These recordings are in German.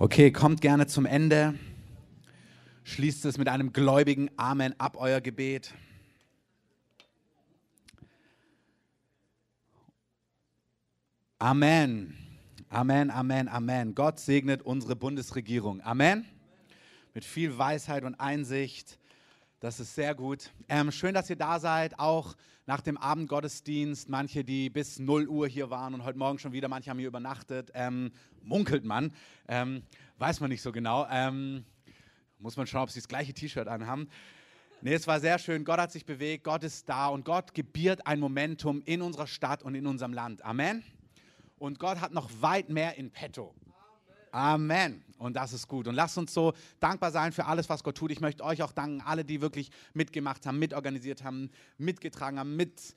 Okay, kommt gerne zum Ende. Schließt es mit einem gläubigen Amen ab, euer Gebet. Amen. Amen, Amen, Amen. Gott segnet unsere Bundesregierung. Amen. Mit viel Weisheit und Einsicht. Das ist sehr gut. Ähm, schön, dass ihr da seid, auch nach dem Abendgottesdienst. Manche, die bis 0 Uhr hier waren und heute Morgen schon wieder, manche haben hier übernachtet. Ähm, munkelt man. Ähm, weiß man nicht so genau. Ähm, muss man schauen, ob sie das gleiche T-Shirt anhaben. Nee, es war sehr schön. Gott hat sich bewegt, Gott ist da und Gott gebiert ein Momentum in unserer Stadt und in unserem Land. Amen. Und Gott hat noch weit mehr in petto. Amen. Und das ist gut. Und lasst uns so dankbar sein für alles, was Gott tut. Ich möchte euch auch danken, alle, die wirklich mitgemacht haben, mitorganisiert haben, mitgetragen haben, mit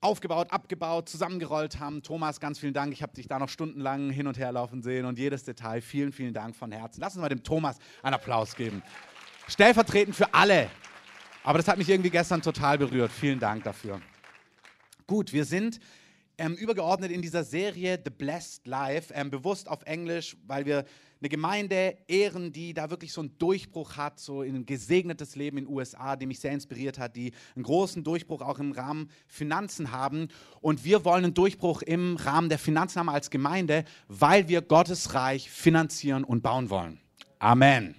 aufgebaut, abgebaut, zusammengerollt haben. Thomas, ganz vielen Dank. Ich habe dich da noch stundenlang hin und her laufen sehen und jedes Detail. Vielen, vielen Dank von Herzen. Lass uns mal dem Thomas einen Applaus geben. Stellvertretend für alle. Aber das hat mich irgendwie gestern total berührt. Vielen Dank dafür. Gut, wir sind ähm, übergeordnet in dieser Serie The Blessed Life, ähm, bewusst auf Englisch, weil wir eine Gemeinde ehren, die da wirklich so einen Durchbruch hat, so in ein gesegnetes Leben in den USA, die mich sehr inspiriert hat, die einen großen Durchbruch auch im Rahmen Finanzen haben. Und wir wollen einen Durchbruch im Rahmen der Finanzen haben als Gemeinde, weil wir Gottes Reich finanzieren und bauen wollen. Amen.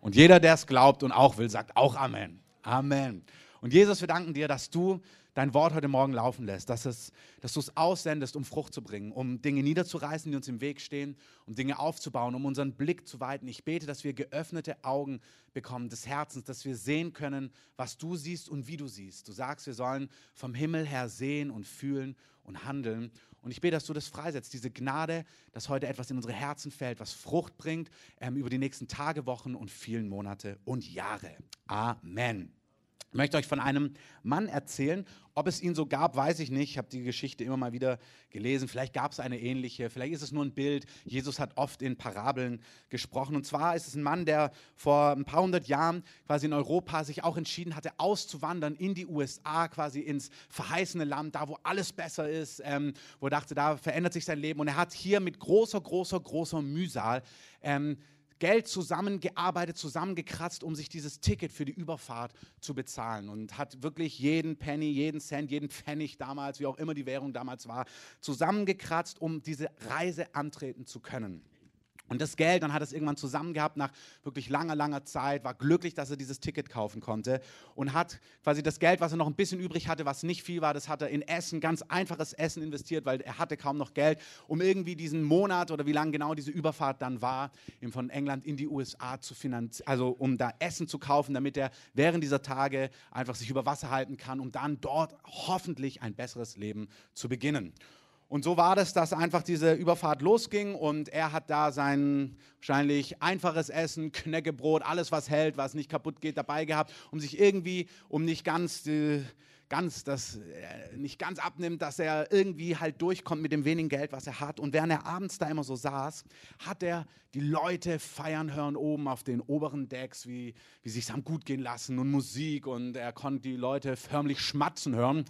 Und jeder, der es glaubt und auch will, sagt auch Amen. Amen. Und Jesus, wir danken dir, dass du dein Wort heute Morgen laufen lässt, dass, es, dass du es aussendest, um Frucht zu bringen, um Dinge niederzureißen, die uns im Weg stehen, um Dinge aufzubauen, um unseren Blick zu weiten. Ich bete, dass wir geöffnete Augen bekommen des Herzens, dass wir sehen können, was du siehst und wie du siehst. Du sagst, wir sollen vom Himmel her sehen und fühlen und handeln. Und ich bete, dass du das freisetzt, diese Gnade, dass heute etwas in unsere Herzen fällt, was Frucht bringt ähm, über die nächsten Tage, Wochen und vielen Monate und Jahre. Amen. Ich möchte euch von einem Mann erzählen. Ob es ihn so gab, weiß ich nicht. Ich habe die Geschichte immer mal wieder gelesen. Vielleicht gab es eine ähnliche. Vielleicht ist es nur ein Bild. Jesus hat oft in Parabeln gesprochen. Und zwar ist es ein Mann, der vor ein paar hundert Jahren quasi in Europa sich auch entschieden hatte, auszuwandern in die USA, quasi ins verheißene Land, da wo alles besser ist, ähm, wo er dachte, da verändert sich sein Leben. Und er hat hier mit großer, großer, großer Mühsal ähm, Geld zusammengearbeitet, zusammengekratzt, um sich dieses Ticket für die Überfahrt zu bezahlen und hat wirklich jeden Penny, jeden Cent, jeden Pfennig damals, wie auch immer die Währung damals war, zusammengekratzt, um diese Reise antreten zu können. Und das Geld, dann hat er es irgendwann zusammen gehabt nach wirklich langer, langer Zeit, war glücklich, dass er dieses Ticket kaufen konnte und hat quasi das Geld, was er noch ein bisschen übrig hatte, was nicht viel war, das hat er in Essen, ganz einfaches Essen investiert, weil er hatte kaum noch Geld, um irgendwie diesen Monat oder wie lange genau diese Überfahrt dann war, eben von England in die USA zu finanzieren, also um da Essen zu kaufen, damit er während dieser Tage einfach sich über Wasser halten kann, um dann dort hoffentlich ein besseres Leben zu beginnen. Und so war das, dass einfach diese Überfahrt losging und er hat da sein wahrscheinlich einfaches Essen, Knäckebrot, alles was hält, was nicht kaputt geht, dabei gehabt, um sich irgendwie, um nicht ganz, äh, ganz das äh, nicht ganz abnimmt, dass er irgendwie halt durchkommt mit dem wenigen Geld, was er hat. Und während er abends da immer so saß, hat er die Leute feiern hören oben auf den oberen Decks, wie, wie sich haben gut gehen lassen und Musik und er konnte die Leute förmlich schmatzen hören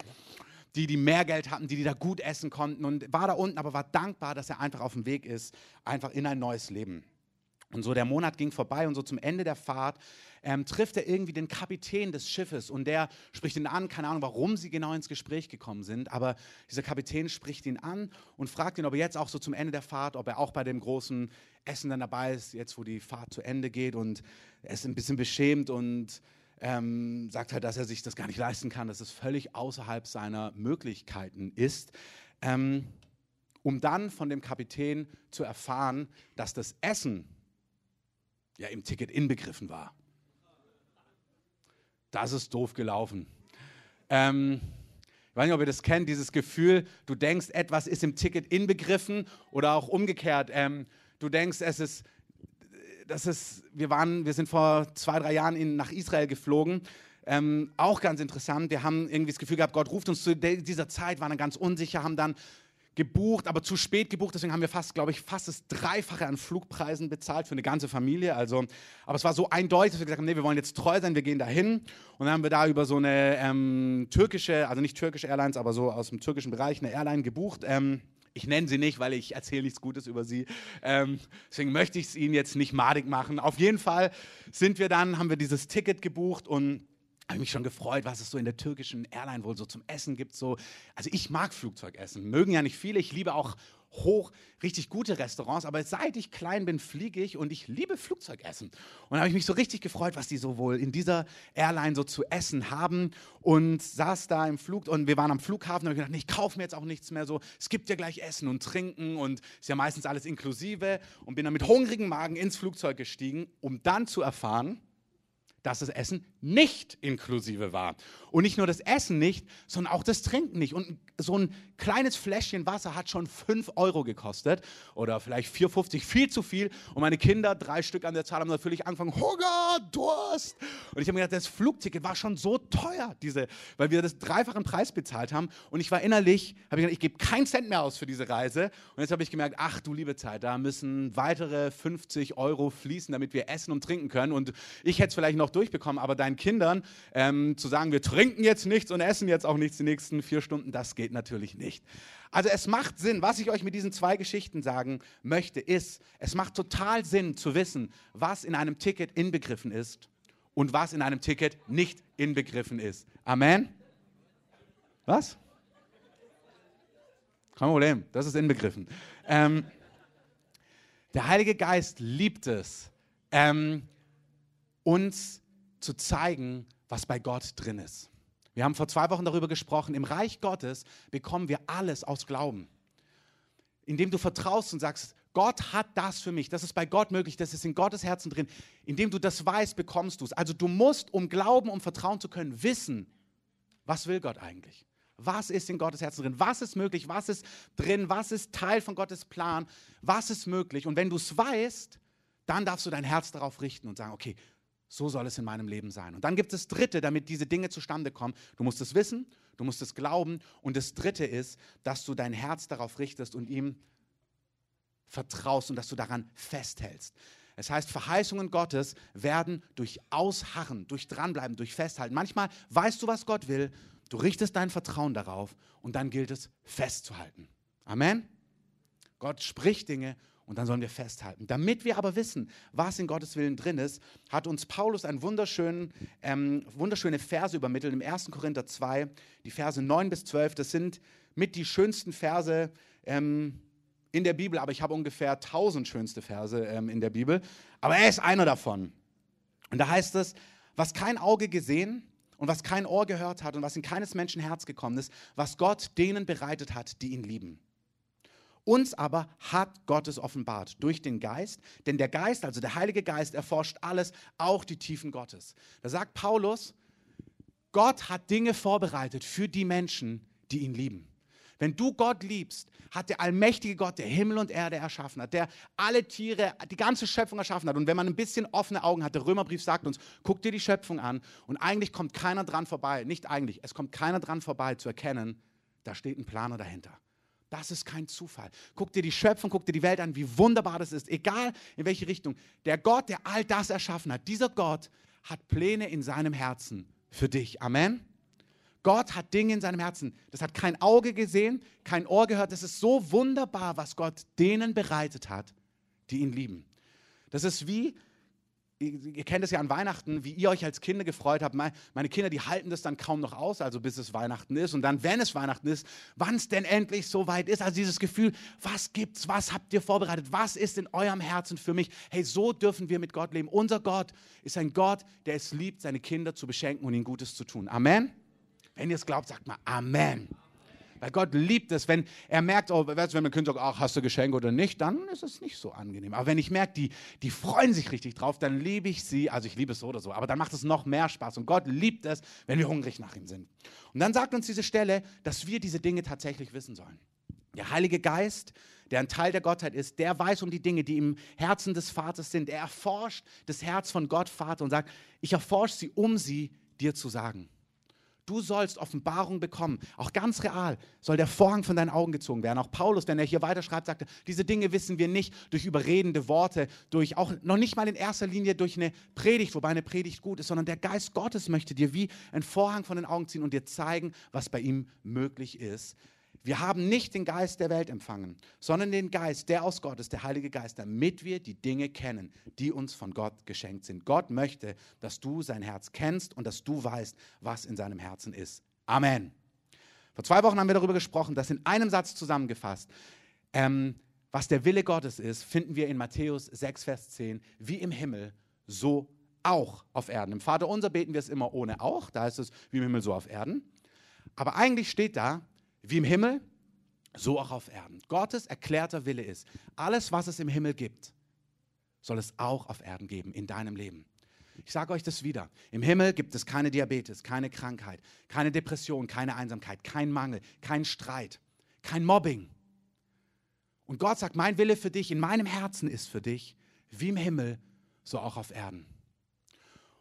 die, die mehr Geld hatten, die, die da gut essen konnten und war da unten, aber war dankbar, dass er einfach auf dem Weg ist, einfach in ein neues Leben. Und so der Monat ging vorbei und so zum Ende der Fahrt ähm, trifft er irgendwie den Kapitän des Schiffes und der spricht ihn an, keine Ahnung, warum sie genau ins Gespräch gekommen sind, aber dieser Kapitän spricht ihn an und fragt ihn, ob er jetzt auch so zum Ende der Fahrt, ob er auch bei dem großen Essen dann dabei ist, jetzt wo die Fahrt zu Ende geht und er ist ein bisschen beschämt und ähm, sagt halt, dass er sich das gar nicht leisten kann, dass es völlig außerhalb seiner Möglichkeiten ist, ähm, um dann von dem Kapitän zu erfahren, dass das Essen ja im Ticket inbegriffen war. Das ist doof gelaufen. Ähm, ich weiß nicht, ob ihr das kennt, dieses Gefühl, du denkst, etwas ist im Ticket inbegriffen oder auch umgekehrt. Ähm, du denkst, es ist das ist, wir, waren, wir sind vor zwei, drei Jahren in, nach Israel geflogen. Ähm, auch ganz interessant. Wir haben irgendwie das Gefühl gehabt, Gott ruft uns zu dieser Zeit, waren dann ganz unsicher, haben dann gebucht, aber zu spät gebucht. Deswegen haben wir fast, glaube ich, fast das Dreifache an Flugpreisen bezahlt für eine ganze Familie. Also, aber es war so eindeutig, dass wir gesagt haben, nee, wir wollen jetzt treu sein, wir gehen dahin. Und dann haben wir da über so eine ähm, türkische, also nicht türkische Airlines, aber so aus dem türkischen Bereich eine Airline gebucht. Ähm, Ich nenne sie nicht, weil ich erzähle nichts Gutes über sie. Ähm, deswegen möchte ich es Ihnen jetzt nicht madig machen. Auf jeden Fall sind wir dann, haben wir dieses Ticket gebucht und habe mich schon gefreut, was es so in der türkischen Airline wohl so zum Essen gibt. So. Also ich mag Flugzeugessen, mögen ja nicht viele. Ich liebe auch hoch, richtig gute Restaurants, aber seit ich klein bin, fliege ich und ich liebe Flugzeugessen. Und da habe ich mich so richtig gefreut, was die so wohl in dieser Airline so zu essen haben und saß da im Flug und wir waren am Flughafen und habe gedacht, nee, ich kaufe mir jetzt auch nichts mehr so. Es gibt ja gleich Essen und Trinken und ist ja meistens alles inklusive und bin dann mit hungrigem Magen ins Flugzeug gestiegen, um dann zu erfahren, dass das Essen nicht inklusive war. Und nicht nur das Essen nicht, sondern auch das Trinken nicht. Und so ein kleines Fläschchen Wasser hat schon 5 Euro gekostet oder vielleicht 4,50, viel zu viel. Und meine Kinder, drei Stück an der Zahl, haben natürlich angefangen, Hunger, Durst. Und ich habe mir gedacht, das Flugticket war schon so teuer, diese, weil wir das dreifachen Preis bezahlt haben. Und ich war innerlich, habe ich gedacht, ich gebe keinen Cent mehr aus für diese Reise. Und jetzt habe ich gemerkt, ach du liebe Zeit, da müssen weitere 50 Euro fließen, damit wir essen und trinken können. Und ich hätte es vielleicht noch durchbekommen, aber deinen Kindern ähm, zu sagen, wir trinken jetzt nichts und essen jetzt auch nichts die nächsten vier Stunden, das geht natürlich nicht. Also es macht Sinn, was ich euch mit diesen zwei Geschichten sagen möchte, ist, es macht total Sinn zu wissen, was in einem Ticket inbegriffen ist und was in einem Ticket nicht inbegriffen ist. Amen? Was? Kein Problem, das ist inbegriffen. Ähm, der Heilige Geist liebt es, ähm, uns zu zeigen, was bei Gott drin ist. Wir haben vor zwei Wochen darüber gesprochen, im Reich Gottes bekommen wir alles aus Glauben. Indem du vertraust und sagst, Gott hat das für mich, das ist bei Gott möglich, das ist in Gottes Herzen drin. Indem du das weißt, bekommst du es. Also du musst, um glauben, um vertrauen zu können, wissen, was will Gott eigentlich? Was ist in Gottes Herzen drin? Was ist möglich? Was ist drin? Was ist Teil von Gottes Plan? Was ist möglich? Und wenn du es weißt, dann darfst du dein Herz darauf richten und sagen, okay, so soll es in meinem Leben sein. Und dann gibt es Dritte, damit diese Dinge zustande kommen. Du musst es wissen, du musst es glauben. Und das Dritte ist, dass du dein Herz darauf richtest und ihm vertraust und dass du daran festhältst. Es heißt, Verheißungen Gottes werden durch Ausharren, durch Dranbleiben, durch Festhalten. Manchmal weißt du, was Gott will, du richtest dein Vertrauen darauf und dann gilt es festzuhalten. Amen. Gott spricht Dinge und dann sollen wir festhalten. Damit wir aber wissen, was in Gottes Willen drin ist, hat uns Paulus einen wunderschönen, ähm, wunderschöne Verse übermittelt im 1. Korinther 2, die Verse 9 bis 12. Das sind mit die schönsten Verse ähm, in der Bibel, aber ich habe ungefähr 1000 schönste Verse ähm, in der Bibel. Aber er ist einer davon. Und da heißt es, was kein Auge gesehen und was kein Ohr gehört hat und was in keines Menschen Herz gekommen ist, was Gott denen bereitet hat, die ihn lieben. Uns aber hat Gott es offenbart durch den Geist, denn der Geist, also der Heilige Geist, erforscht alles, auch die Tiefen Gottes. Da sagt Paulus, Gott hat Dinge vorbereitet für die Menschen, die ihn lieben. Wenn du Gott liebst, hat der allmächtige Gott, der Himmel und Erde erschaffen hat, der alle Tiere, die ganze Schöpfung erschaffen hat. Und wenn man ein bisschen offene Augen hat, der Römerbrief sagt uns, guck dir die Schöpfung an und eigentlich kommt keiner dran vorbei, nicht eigentlich, es kommt keiner dran vorbei zu erkennen, da steht ein Planer dahinter. Das ist kein Zufall. Guck dir die Schöpfung, guck dir die Welt an, wie wunderbar das ist, egal in welche Richtung. Der Gott, der all das erschaffen hat, dieser Gott hat Pläne in seinem Herzen für dich. Amen. Gott hat Dinge in seinem Herzen. Das hat kein Auge gesehen, kein Ohr gehört. Das ist so wunderbar, was Gott denen bereitet hat, die ihn lieben. Das ist wie, ihr kennt es ja an Weihnachten, wie ihr euch als Kinder gefreut habt. Meine Kinder, die halten das dann kaum noch aus, also bis es Weihnachten ist. Und dann, wenn es Weihnachten ist, wann es denn endlich so weit ist. Also dieses Gefühl, was gibt's, was habt ihr vorbereitet, was ist in eurem Herzen für mich? Hey, so dürfen wir mit Gott leben. Unser Gott ist ein Gott, der es liebt, seine Kinder zu beschenken und ihnen Gutes zu tun. Amen. Wenn ihr es glaubt, sagt mal Amen. Weil Gott liebt es, wenn er merkt, oh, wenn man Kind sagt, ach, hast du Geschenke oder nicht, dann ist es nicht so angenehm. Aber wenn ich merke, die, die freuen sich richtig drauf, dann liebe ich sie. Also ich liebe es so oder so, aber dann macht es noch mehr Spaß. Und Gott liebt es, wenn wir hungrig nach ihm sind. Und dann sagt uns diese Stelle, dass wir diese Dinge tatsächlich wissen sollen. Der Heilige Geist, der ein Teil der Gottheit ist, der weiß um die Dinge, die im Herzen des Vaters sind. Er erforscht das Herz von Gott, Vater, und sagt, ich erforsche sie, um sie dir zu sagen. Du sollst Offenbarung bekommen. Auch ganz real soll der Vorhang von deinen Augen gezogen werden. Auch Paulus, wenn er hier weiterschreibt, sagte, diese Dinge wissen wir nicht durch überredende Worte, durch auch noch nicht mal in erster Linie durch eine Predigt, wobei eine Predigt gut ist, sondern der Geist Gottes möchte dir wie ein Vorhang von den Augen ziehen und dir zeigen, was bei ihm möglich ist. Wir haben nicht den Geist der Welt empfangen, sondern den Geist, der aus Gott ist, der Heilige Geist, damit wir die Dinge kennen, die uns von Gott geschenkt sind. Gott möchte, dass du sein Herz kennst und dass du weißt, was in seinem Herzen ist. Amen. Vor zwei Wochen haben wir darüber gesprochen, dass in einem Satz zusammengefasst, ähm, was der Wille Gottes ist, finden wir in Matthäus 6, Vers 10, wie im Himmel, so auch auf Erden. Im Vater unser beten wir es immer ohne auch, da heißt es wie im Himmel, so auf Erden. Aber eigentlich steht da, wie im Himmel, so auch auf Erden. Gottes erklärter Wille ist, alles, was es im Himmel gibt, soll es auch auf Erden geben, in deinem Leben. Ich sage euch das wieder. Im Himmel gibt es keine Diabetes, keine Krankheit, keine Depression, keine Einsamkeit, kein Mangel, kein Streit, kein Mobbing. Und Gott sagt, mein Wille für dich, in meinem Herzen ist für dich, wie im Himmel, so auch auf Erden.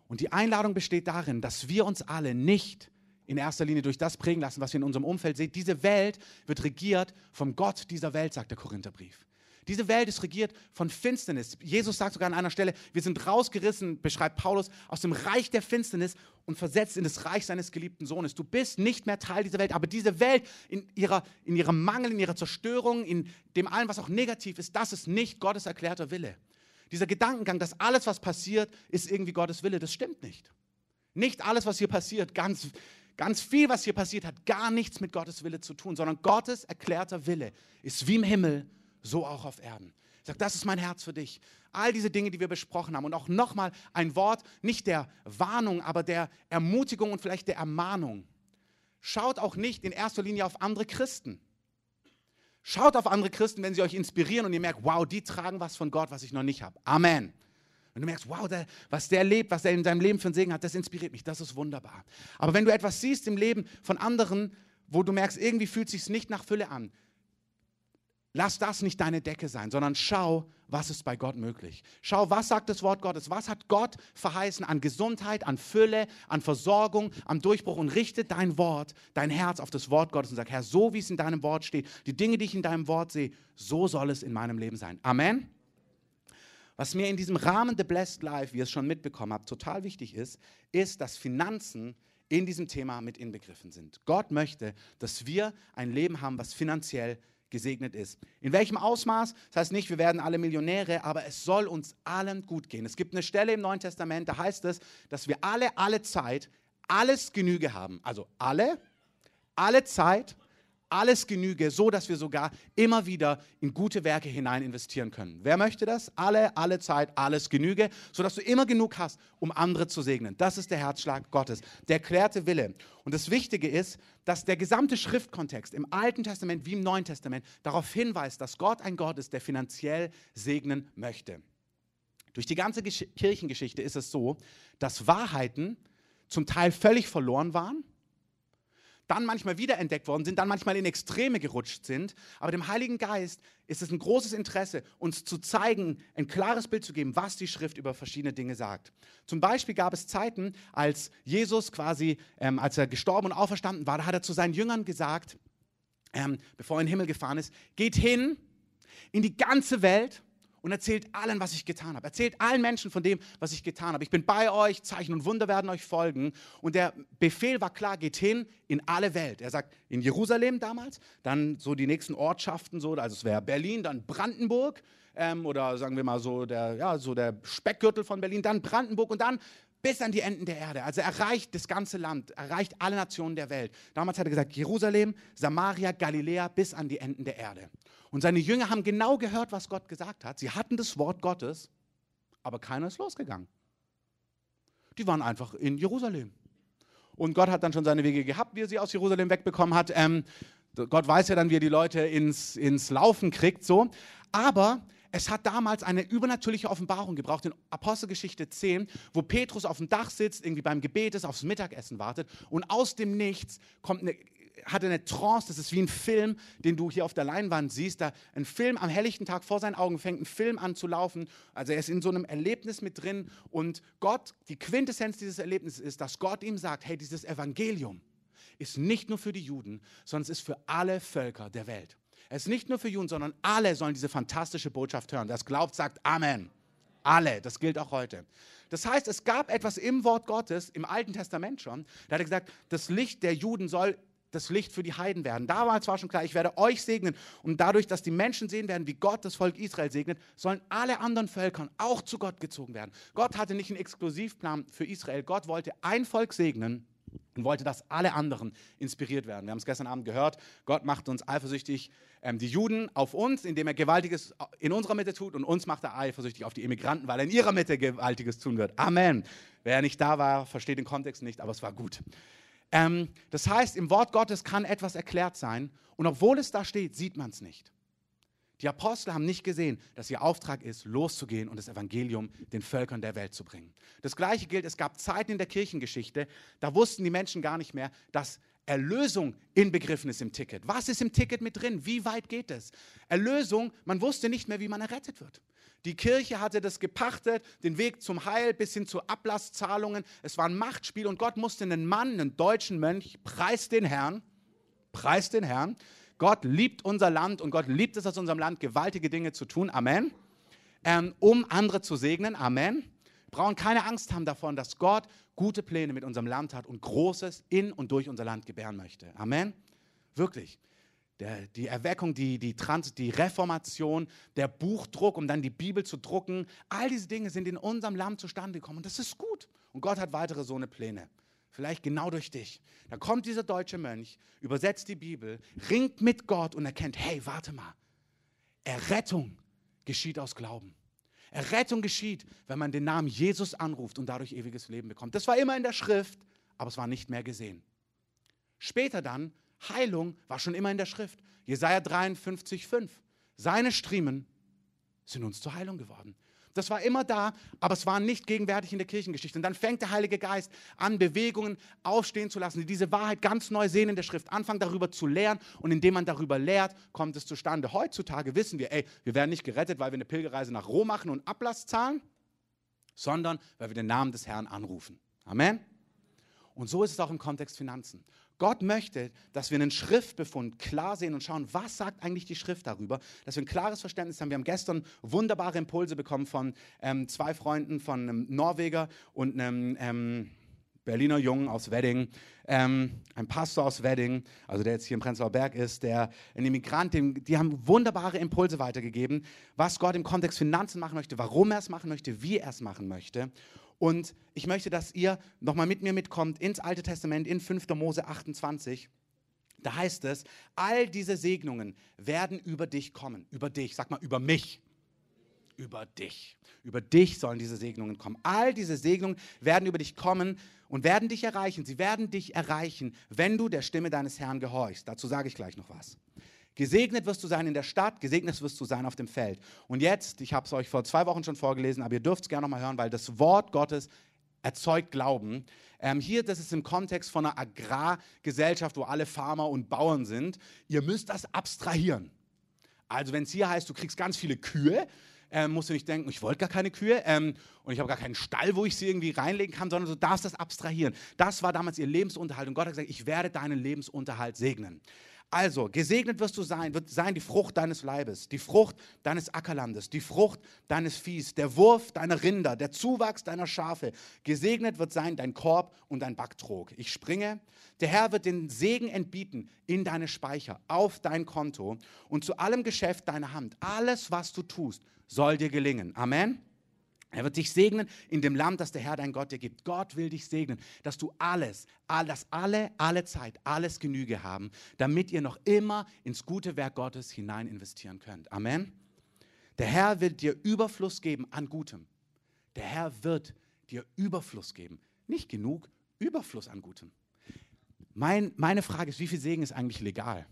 Und die Einladung besteht darin, dass wir uns alle nicht in erster Linie durch das prägen lassen, was wir in unserem Umfeld sehen. Diese Welt wird regiert vom Gott dieser Welt, sagt der Korintherbrief. Diese Welt ist regiert von Finsternis. Jesus sagt sogar an einer Stelle, wir sind rausgerissen, beschreibt Paulus, aus dem Reich der Finsternis und versetzt in das Reich seines geliebten Sohnes. Du bist nicht mehr Teil dieser Welt, aber diese Welt in, ihrer, in ihrem Mangel, in ihrer Zerstörung, in dem allen, was auch negativ ist, das ist nicht Gottes erklärter Wille. Dieser Gedankengang, dass alles, was passiert, ist irgendwie Gottes Wille, das stimmt nicht. Nicht alles, was hier passiert, ganz, ganz viel, was hier passiert, hat gar nichts mit Gottes Wille zu tun, sondern Gottes erklärter Wille ist wie im Himmel, so auch auf Erden. Ich sage, das ist mein Herz für dich. All diese Dinge, die wir besprochen haben und auch nochmal ein Wort, nicht der Warnung, aber der Ermutigung und vielleicht der Ermahnung. Schaut auch nicht in erster Linie auf andere Christen. Schaut auf andere Christen, wenn sie euch inspirieren und ihr merkt, wow, die tragen was von Gott, was ich noch nicht habe. Amen. Wenn du merkst, wow, der, was der lebt, was er in seinem Leben für einen Segen hat, das inspiriert mich, das ist wunderbar. Aber wenn du etwas siehst im Leben von anderen, wo du merkst, irgendwie fühlt es sich nicht nach Fülle an, Lass das nicht deine Decke sein, sondern schau, was ist bei Gott möglich. Schau, was sagt das Wort Gottes? Was hat Gott verheißen an Gesundheit, an Fülle, an Versorgung, am Durchbruch und richte dein Wort, dein Herz auf das Wort Gottes und sag, Herr, so wie es in deinem Wort steht, die Dinge, die ich in deinem Wort sehe, so soll es in meinem Leben sein. Amen. Was mir in diesem Rahmen The Blessed Life, wie ihr es schon mitbekommen habt, total wichtig ist, ist, dass Finanzen in diesem Thema mit inbegriffen sind. Gott möchte, dass wir ein Leben haben, was finanziell gesegnet ist. In welchem Ausmaß? Das heißt nicht, wir werden alle Millionäre, aber es soll uns allen gut gehen. Es gibt eine Stelle im Neuen Testament, da heißt es, dass wir alle, alle Zeit alles Genüge haben. Also alle, alle Zeit alles genüge, so dass wir sogar immer wieder in gute Werke hinein investieren können. Wer möchte das? Alle, alle Zeit, alles genüge, so dass du immer genug hast, um andere zu segnen. Das ist der Herzschlag Gottes, der erklärte Wille. Und das Wichtige ist, dass der gesamte Schriftkontext im Alten Testament wie im Neuen Testament darauf hinweist, dass Gott ein Gott ist, der finanziell segnen möchte. Durch die ganze Kirchengeschichte ist es so, dass Wahrheiten zum Teil völlig verloren waren dann manchmal wiederentdeckt worden sind, dann manchmal in Extreme gerutscht sind. Aber dem Heiligen Geist ist es ein großes Interesse, uns zu zeigen, ein klares Bild zu geben, was die Schrift über verschiedene Dinge sagt. Zum Beispiel gab es Zeiten, als Jesus quasi, ähm, als er gestorben und auferstanden war, da hat er zu seinen Jüngern gesagt, ähm, bevor er in den Himmel gefahren ist, geht hin in die ganze Welt und erzählt allen, was ich getan habe. Erzählt allen Menschen von dem, was ich getan habe. Ich bin bei euch, Zeichen und Wunder werden euch folgen. Und der Befehl war klar, geht hin in alle Welt. Er sagt, in Jerusalem damals, dann so die nächsten Ortschaften, so, also es wäre Berlin, dann Brandenburg ähm, oder sagen wir mal so der, ja, so der Speckgürtel von Berlin, dann Brandenburg und dann bis an die Enden der Erde. Also erreicht das ganze Land, erreicht alle Nationen der Welt. Damals hat er gesagt, Jerusalem, Samaria, Galiläa bis an die Enden der Erde. Und seine Jünger haben genau gehört, was Gott gesagt hat. Sie hatten das Wort Gottes, aber keiner ist losgegangen. Die waren einfach in Jerusalem. Und Gott hat dann schon seine Wege gehabt, wie er sie aus Jerusalem wegbekommen hat. Ähm, Gott weiß ja dann, wie er die Leute ins, ins Laufen kriegt. So. Aber es hat damals eine übernatürliche Offenbarung gebraucht in Apostelgeschichte 10, wo Petrus auf dem Dach sitzt, irgendwie beim Gebet ist, aufs Mittagessen wartet und aus dem Nichts kommt eine hatte eine Trance, das ist wie ein Film, den du hier auf der Leinwand siehst. Da ein Film am helllichten Tag vor seinen Augen fängt ein Film an zu laufen. Also er ist in so einem Erlebnis mit drin und Gott, die Quintessenz dieses Erlebnisses ist, dass Gott ihm sagt, hey, dieses Evangelium ist nicht nur für die Juden, sondern es ist für alle Völker der Welt. Es ist nicht nur für Juden, sondern alle sollen diese fantastische Botschaft hören. Es glaubt, sagt Amen. Alle, das gilt auch heute. Das heißt, es gab etwas im Wort Gottes, im Alten Testament schon, da hat er gesagt, das Licht der Juden soll das Licht für die Heiden werden. Damals war schon klar, ich werde euch segnen. Und dadurch, dass die Menschen sehen werden, wie Gott das Volk Israel segnet, sollen alle anderen Völker auch zu Gott gezogen werden. Gott hatte nicht einen Exklusivplan für Israel. Gott wollte ein Volk segnen und wollte, dass alle anderen inspiriert werden. Wir haben es gestern Abend gehört. Gott macht uns eifersüchtig, ähm, die Juden auf uns, indem er Gewaltiges in unserer Mitte tut und uns macht er eifersüchtig auf die Immigranten, weil er in ihrer Mitte Gewaltiges tun wird. Amen. Wer nicht da war, versteht den Kontext nicht, aber es war gut. Ähm, das heißt, im Wort Gottes kann etwas erklärt sein und obwohl es da steht, sieht man es nicht. Die Apostel haben nicht gesehen, dass ihr Auftrag ist, loszugehen und das Evangelium den Völkern der Welt zu bringen. Das Gleiche gilt, es gab Zeiten in der Kirchengeschichte, da wussten die Menschen gar nicht mehr, dass Erlösung inbegriffen ist im Ticket. Was ist im Ticket mit drin? Wie weit geht es? Erlösung, man wusste nicht mehr, wie man errettet wird. Die Kirche hatte das gepachtet, den Weg zum Heil bis hin zu Ablasszahlungen. Es war ein Machtspiel und Gott musste einen Mann, einen deutschen Mönch, preis den Herrn, preis den Herrn. Gott liebt unser Land und Gott liebt es aus unserem Land, gewaltige Dinge zu tun. Amen. Ähm, um andere zu segnen. Amen. Wir brauchen keine Angst haben davon, dass Gott gute Pläne mit unserem Land hat und Großes in und durch unser Land gebären möchte. Amen. Wirklich der, die Erweckung, die, die, Trans, die Reformation, der Buchdruck, um dann die Bibel zu drucken, all diese Dinge sind in unserem Land zustande gekommen. Und das ist gut. Und Gott hat weitere so eine Pläne. Vielleicht genau durch dich. Da kommt dieser deutsche Mönch, übersetzt die Bibel, ringt mit Gott und erkennt, hey, warte mal, Errettung geschieht aus Glauben. Errettung geschieht, wenn man den Namen Jesus anruft und dadurch ewiges Leben bekommt. Das war immer in der Schrift, aber es war nicht mehr gesehen. Später dann Heilung war schon immer in der Schrift. Jesaja 53, 5. Seine Striemen sind uns zur Heilung geworden. Das war immer da, aber es war nicht gegenwärtig in der Kirchengeschichte. Und dann fängt der Heilige Geist an, Bewegungen aufstehen zu lassen, die diese Wahrheit ganz neu sehen in der Schrift, anfangen darüber zu lehren. Und indem man darüber lehrt, kommt es zustande. Heutzutage wissen wir, ey, wir werden nicht gerettet, weil wir eine Pilgerreise nach Rom machen und Ablass zahlen, sondern weil wir den Namen des Herrn anrufen. Amen. Und so ist es auch im Kontext Finanzen. Gott möchte, dass wir einen Schriftbefund klar sehen und schauen, was sagt eigentlich die Schrift darüber, dass wir ein klares Verständnis haben. Wir haben gestern wunderbare Impulse bekommen von ähm, zwei Freunden, von einem Norweger und einem ähm, Berliner Jungen aus Wedding, ähm, ein Pastor aus Wedding, also der jetzt hier im Prenzlauer Berg ist, der ein Immigrant, dem, die haben wunderbare Impulse weitergegeben, was Gott im Kontext Finanzen machen möchte, warum er es machen möchte, wie er es machen möchte. Und ich möchte, dass ihr nochmal mit mir mitkommt ins Alte Testament, in 5. Mose 28. Da heißt es, all diese Segnungen werden über dich kommen. Über dich, sag mal, über mich. Über dich. Über dich sollen diese Segnungen kommen. All diese Segnungen werden über dich kommen und werden dich erreichen. Sie werden dich erreichen, wenn du der Stimme deines Herrn gehorchst. Dazu sage ich gleich noch was. Gesegnet wirst du sein in der Stadt, gesegnet wirst du sein auf dem Feld. Und jetzt, ich habe es euch vor zwei Wochen schon vorgelesen, aber ihr dürft es gerne nochmal hören, weil das Wort Gottes erzeugt Glauben. Ähm, hier, das ist im Kontext von einer Agrargesellschaft, wo alle Farmer und Bauern sind. Ihr müsst das abstrahieren. Also wenn es hier heißt, du kriegst ganz viele Kühe, ähm, musst du nicht denken, ich wollte gar keine Kühe ähm, und ich habe gar keinen Stall, wo ich sie irgendwie reinlegen kann, sondern du darfst das abstrahieren. Das war damals ihr Lebensunterhalt und Gott hat gesagt, ich werde deinen Lebensunterhalt segnen. Also, gesegnet wirst du sein, wird sein die Frucht deines Leibes, die Frucht deines Ackerlandes, die Frucht deines Viehs, der Wurf deiner Rinder, der Zuwachs deiner Schafe. Gesegnet wird sein dein Korb und dein Backtrog. Ich springe. Der Herr wird den Segen entbieten in deine Speicher, auf dein Konto und zu allem Geschäft deiner Hand. Alles, was du tust, soll dir gelingen. Amen. Er wird dich segnen in dem Land, das der Herr dein Gott dir gibt. Gott will dich segnen, dass du alles, dass alle, alle Zeit, alles Genüge haben, damit ihr noch immer ins gute Werk Gottes hinein investieren könnt. Amen. Der Herr wird dir Überfluss geben an Gutem. Der Herr wird dir Überfluss geben. Nicht genug, Überfluss an Gutem. Mein, meine Frage ist, wie viel Segen ist eigentlich legal?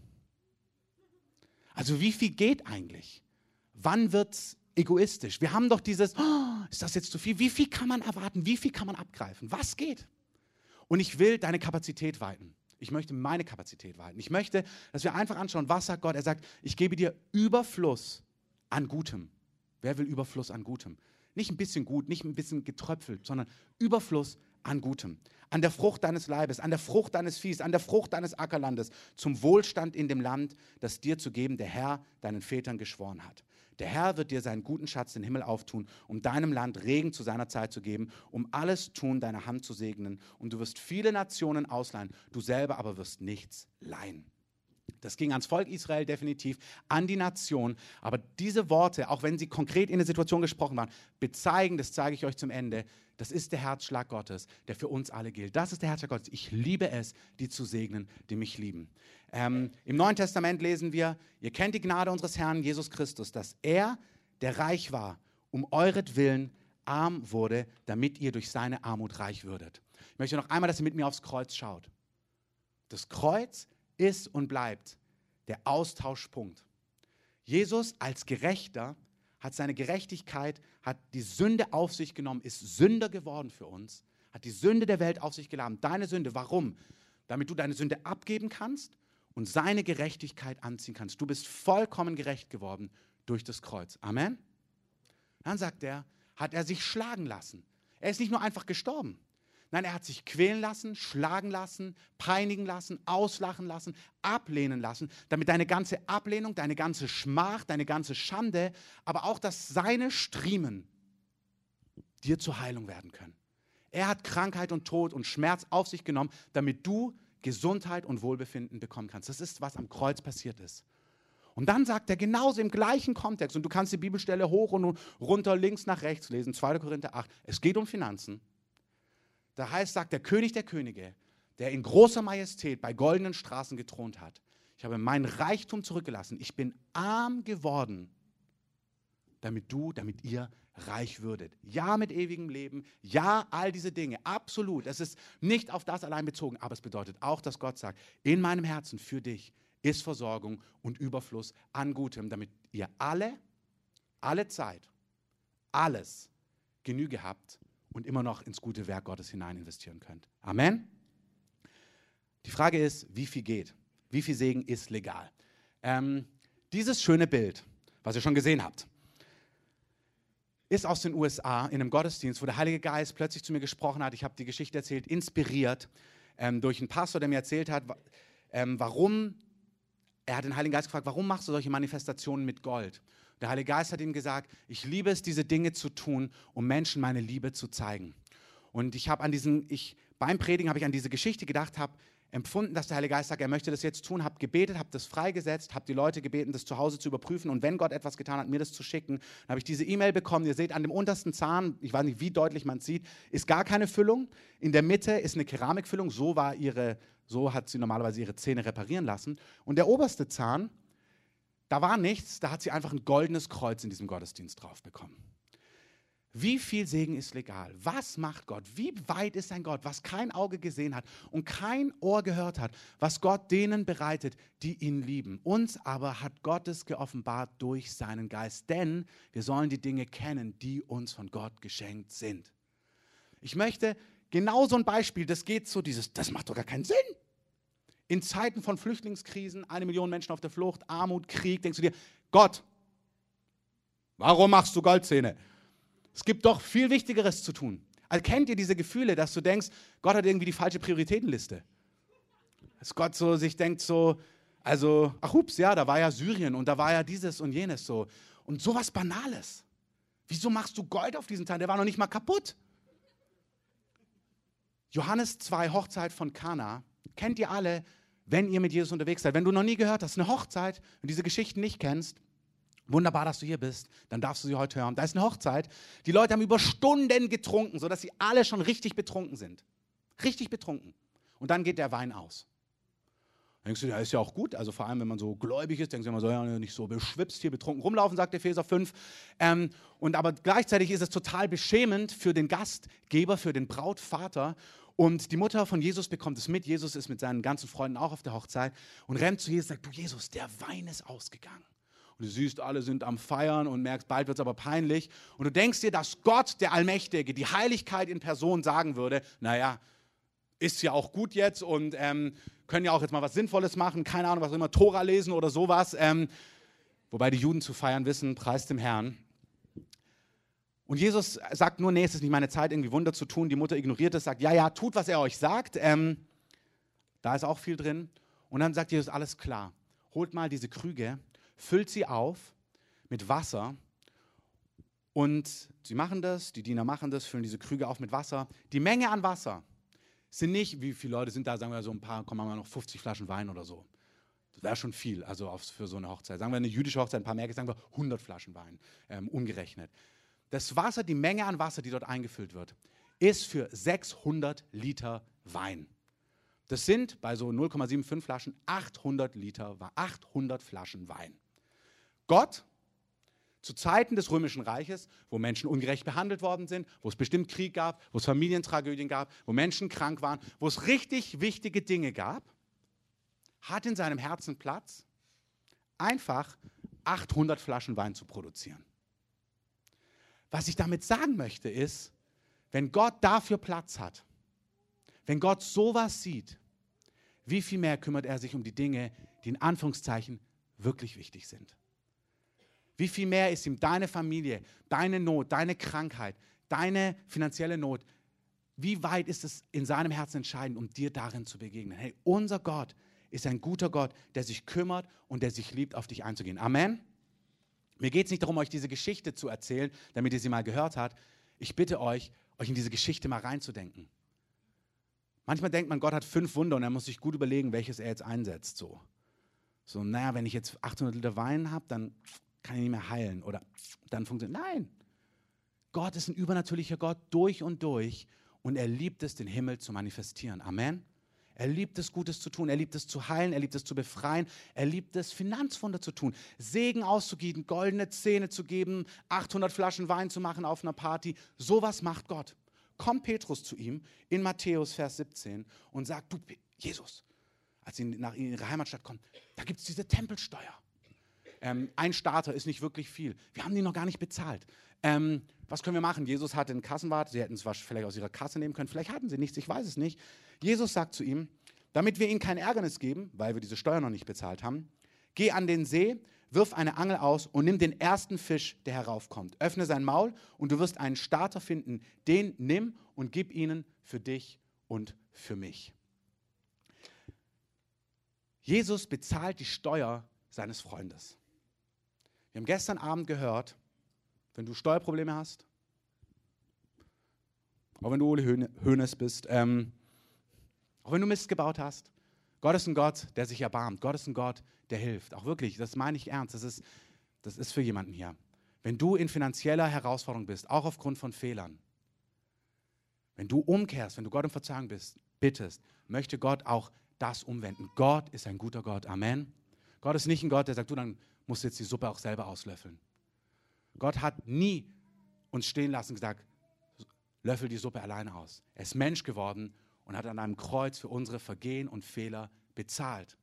Also wie viel geht eigentlich? Wann wird es egoistisch. Wir haben doch dieses, oh, ist das jetzt zu viel? Wie viel kann man erwarten? Wie viel kann man abgreifen? Was geht? Und ich will deine Kapazität weiten. Ich möchte meine Kapazität weiten. Ich möchte, dass wir einfach anschauen, was sagt Gott? Er sagt, ich gebe dir Überfluss an Gutem. Wer will Überfluss an Gutem? Nicht ein bisschen gut, nicht ein bisschen getröpfelt, sondern Überfluss an Gutem. An der Frucht deines Leibes, an der Frucht deines Viehs, an der Frucht deines Ackerlandes, zum Wohlstand in dem Land, das dir zu geben der Herr deinen Vätern geschworen hat. Der Herr wird dir seinen guten Schatz, den Himmel auftun, um deinem Land Regen zu seiner Zeit zu geben, um alles Tun deiner Hand zu segnen. Und du wirst viele Nationen ausleihen, du selber aber wirst nichts leihen. Das ging ans Volk Israel definitiv, an die Nation. Aber diese Worte, auch wenn sie konkret in der Situation gesprochen waren, bezeigen, das zeige ich euch zum Ende, das ist der Herzschlag Gottes, der für uns alle gilt. Das ist der Herzschlag Gottes. Ich liebe es, die zu segnen, die mich lieben. Ähm, Im Neuen Testament lesen wir, ihr kennt die Gnade unseres Herrn Jesus Christus, dass er, der reich war, um euretwillen arm wurde, damit ihr durch seine Armut reich würdet. Ich möchte noch einmal, dass ihr mit mir aufs Kreuz schaut. Das Kreuz ist und bleibt der Austauschpunkt. Jesus als Gerechter hat seine Gerechtigkeit, hat die Sünde auf sich genommen, ist Sünder geworden für uns, hat die Sünde der Welt auf sich geladen. Deine Sünde, warum? Damit du deine Sünde abgeben kannst und seine Gerechtigkeit anziehen kannst. Du bist vollkommen gerecht geworden durch das Kreuz. Amen. Dann sagt er, hat er sich schlagen lassen. Er ist nicht nur einfach gestorben. Nein, er hat sich quälen lassen, schlagen lassen, peinigen lassen, auslachen lassen, ablehnen lassen, damit deine ganze Ablehnung, deine ganze Schmach, deine ganze Schande, aber auch, dass seine Striemen dir zur Heilung werden können. Er hat Krankheit und Tod und Schmerz auf sich genommen, damit du Gesundheit und Wohlbefinden bekommen kannst. Das ist, was am Kreuz passiert ist. Und dann sagt er genauso im gleichen Kontext, und du kannst die Bibelstelle hoch und runter, links nach rechts lesen, 2. Korinther 8, es geht um Finanzen. Da heißt, sagt der König der Könige, der in großer Majestät bei goldenen Straßen gethront hat. Ich habe meinen Reichtum zurückgelassen. Ich bin arm geworden, damit du, damit ihr reich würdet. Ja, mit ewigem Leben. Ja, all diese Dinge. Absolut. Es ist nicht auf das allein bezogen, aber es bedeutet auch, dass Gott sagt, in meinem Herzen für dich ist Versorgung und Überfluss an Gutem, damit ihr alle, alle Zeit, alles Genüge habt und immer noch ins gute Werk Gottes hinein investieren könnt. Amen. Die Frage ist, wie viel geht? Wie viel Segen ist legal? Ähm, dieses schöne Bild, was ihr schon gesehen habt, ist aus den USA in einem Gottesdienst, wo der Heilige Geist plötzlich zu mir gesprochen hat. Ich habe die Geschichte erzählt, inspiriert ähm, durch einen Pastor, der mir erzählt hat, ähm, warum, er hat den Heiligen Geist gefragt, warum machst du solche Manifestationen mit Gold? Der Heilige Geist hat ihm gesagt, ich liebe es, diese Dinge zu tun, um Menschen meine Liebe zu zeigen. Und ich habe an diesen, ich, beim Predigen habe ich an diese Geschichte gedacht, habe empfunden, dass der Heilige Geist sagt, er möchte das jetzt tun, habe gebetet, habe das freigesetzt, habe die Leute gebeten, das zu Hause zu überprüfen und wenn Gott etwas getan hat, mir das zu schicken, dann habe ich diese E-Mail bekommen. Ihr seht, an dem untersten Zahn, ich weiß nicht, wie deutlich man es sieht, ist gar keine Füllung. In der Mitte ist eine Keramikfüllung, so war ihre, so hat sie normalerweise ihre Zähne reparieren lassen. Und der oberste Zahn da war nichts, da hat sie einfach ein goldenes Kreuz in diesem Gottesdienst drauf bekommen. Wie viel Segen ist legal? Was macht Gott? Wie weit ist ein Gott, was kein Auge gesehen hat und kein Ohr gehört hat, was Gott denen bereitet, die ihn lieben? Uns aber hat Gott es geoffenbart durch seinen Geist, denn wir sollen die Dinge kennen, die uns von Gott geschenkt sind. Ich möchte genau so ein Beispiel, das geht so dieses, das macht doch gar keinen Sinn. In Zeiten von Flüchtlingskrisen, eine Million Menschen auf der Flucht, Armut, Krieg, denkst du dir, Gott, warum machst du Goldzähne? Es gibt doch viel Wichtigeres zu tun. Also kennt ihr diese Gefühle, dass du denkst, Gott hat irgendwie die falsche Prioritätenliste? Dass Gott so sich denkt so, also, ach hups, ja, da war ja Syrien und da war ja dieses und jenes so. Und sowas Banales. Wieso machst du Gold auf diesen Teil? Der war noch nicht mal kaputt. Johannes 2, Hochzeit von Kana, kennt ihr alle, wenn ihr mit Jesus unterwegs seid. Wenn du noch nie gehört hast, eine Hochzeit und diese Geschichten nicht kennst, wunderbar, dass du hier bist, dann darfst du sie heute hören. Da ist eine Hochzeit. Die Leute haben über Stunden getrunken, sodass sie alle schon richtig betrunken sind. Richtig betrunken. Und dann geht der Wein aus. Denkst du, ja, ist ja auch gut. Also vor allem, wenn man so gläubig ist, denkst du, man soll ja nicht so beschwipst hier betrunken rumlaufen, sagt Epheser 5. Ähm, und aber gleichzeitig ist es total beschämend für den Gastgeber, für den Brautvater. Und die Mutter von Jesus bekommt es mit. Jesus ist mit seinen ganzen Freunden auch auf der Hochzeit und rennt zu Jesus und sagt, du Jesus, der Wein ist ausgegangen. Und du siehst, alle sind am Feiern und merkst, bald wird es aber peinlich. Und du denkst dir, dass Gott, der Allmächtige, die Heiligkeit in Person sagen würde, naja, ist ja auch gut jetzt und ähm, können ja auch jetzt mal was Sinnvolles machen, keine Ahnung, was immer, Tora lesen oder sowas. Ähm, wobei die Juden zu feiern wissen, preist dem Herrn. Und Jesus sagt nur, nee, es ist nicht meine Zeit, irgendwie Wunder zu tun. Die Mutter ignoriert es, sagt, ja, ja, tut, was er euch sagt. Ähm, da ist auch viel drin. Und dann sagt Jesus, alles klar. Holt mal diese Krüge, füllt sie auf mit Wasser. Und sie machen das, die Diener machen das, füllen diese Krüge auf mit Wasser. Die Menge an Wasser sind nicht, wie viele Leute sind da, sagen wir so ein paar, kommen wir mal noch 50 Flaschen Wein oder so. Das wäre schon viel, also für so eine Hochzeit. Sagen wir eine jüdische Hochzeit, ein paar mehr, sagen wir 100 Flaschen Wein, ähm, umgerechnet. Das Wasser, die Menge an Wasser, die dort eingefüllt wird, ist für 600 Liter Wein. Das sind bei so 0,75 Flaschen 800 Liter, 800 Flaschen Wein. Gott, zu Zeiten des Römischen Reiches, wo Menschen ungerecht behandelt worden sind, wo es bestimmt Krieg gab, wo es Familientragödien gab, wo Menschen krank waren, wo es richtig wichtige Dinge gab, hat in seinem Herzen Platz, einfach 800 Flaschen Wein zu produzieren. Was ich damit sagen möchte ist, wenn Gott dafür Platz hat, wenn Gott sowas sieht, wie viel mehr kümmert er sich um die Dinge, die in Anführungszeichen wirklich wichtig sind? Wie viel mehr ist ihm deine Familie, deine Not, deine Krankheit, deine finanzielle Not, wie weit ist es in seinem Herzen entscheidend, um dir darin zu begegnen? Hey, unser Gott ist ein guter Gott, der sich kümmert und der sich liebt, auf dich einzugehen. Amen. Mir geht es nicht darum, euch diese Geschichte zu erzählen, damit ihr sie mal gehört habt. Ich bitte euch, euch in diese Geschichte mal reinzudenken. Manchmal denkt man, Gott hat fünf Wunder und er muss sich gut überlegen, welches er jetzt einsetzt. So, so naja, wenn ich jetzt 800 Liter Wein habe, dann kann ich nicht mehr heilen oder dann funktioniert. Nein, Gott ist ein übernatürlicher Gott durch und durch und er liebt es, den Himmel zu manifestieren. Amen. Er liebt es, Gutes zu tun. Er liebt es zu heilen. Er liebt es zu befreien. Er liebt es, Finanzwunder zu tun. Segen auszugeben, goldene Zähne zu geben, 800 Flaschen Wein zu machen auf einer Party. Sowas macht Gott. Kommt Petrus zu ihm in Matthäus, Vers 17 und sagt, du, Jesus, als sie nach in ihre Heimatstadt kommen, da gibt es diese Tempelsteuer. Ähm, ein Starter ist nicht wirklich viel. Wir haben die noch gar nicht bezahlt. Ähm, was können wir machen? Jesus hatte einen Kassenwart. Sie hätten es vielleicht aus ihrer Kasse nehmen können. Vielleicht hatten sie nichts. Ich weiß es nicht. Jesus sagt zu ihm, damit wir ihnen kein Ärgernis geben, weil wir diese Steuer noch nicht bezahlt haben, geh an den See, wirf eine Angel aus und nimm den ersten Fisch, der heraufkommt. Öffne sein Maul und du wirst einen Starter finden. Den nimm und gib ihnen für dich und für mich. Jesus bezahlt die Steuer seines Freundes. Wir haben gestern Abend gehört, wenn du Steuerprobleme hast, auch wenn du Uli Hoeneß bist, ähm, auch wenn du Mist gebaut hast, Gott ist ein Gott, der sich erbarmt. Gott ist ein Gott, der hilft. Auch wirklich, das meine ich ernst. Das ist, das ist für jemanden hier. Wenn du in finanzieller Herausforderung bist, auch aufgrund von Fehlern, wenn du umkehrst, wenn du Gott um Verzeihung bist, bittest, möchte Gott auch das umwenden. Gott ist ein guter Gott. Amen. Gott ist nicht ein Gott, der sagt, du, dann musst jetzt die Suppe auch selber auslöffeln. Gott hat nie uns stehen lassen und gesagt, löffel die Suppe alleine aus. Er ist Mensch geworden und hat an einem Kreuz für unsere Vergehen und Fehler bezahlt.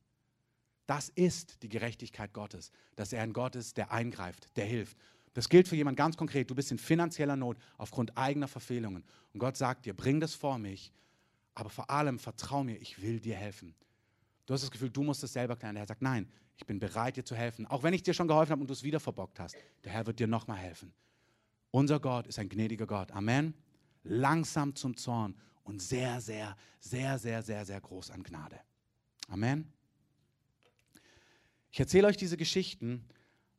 Das ist die Gerechtigkeit Gottes, dass er ein Gott ist, der eingreift, der hilft. Das gilt für jemanden ganz konkret. Du bist in finanzieller Not aufgrund eigener Verfehlungen. Und Gott sagt dir, bring das vor mich, aber vor allem vertrau mir, ich will dir helfen. Du hast das Gefühl, du musst es selber klären. Der Herr sagt, nein, ich bin bereit, dir zu helfen. Auch wenn ich dir schon geholfen habe und du es wieder verbockt hast. Der Herr wird dir nochmal helfen. Unser Gott ist ein gnädiger Gott. Amen. Langsam zum Zorn und sehr, sehr, sehr, sehr, sehr, sehr groß an Gnade. Amen. Ich erzähle euch diese Geschichten,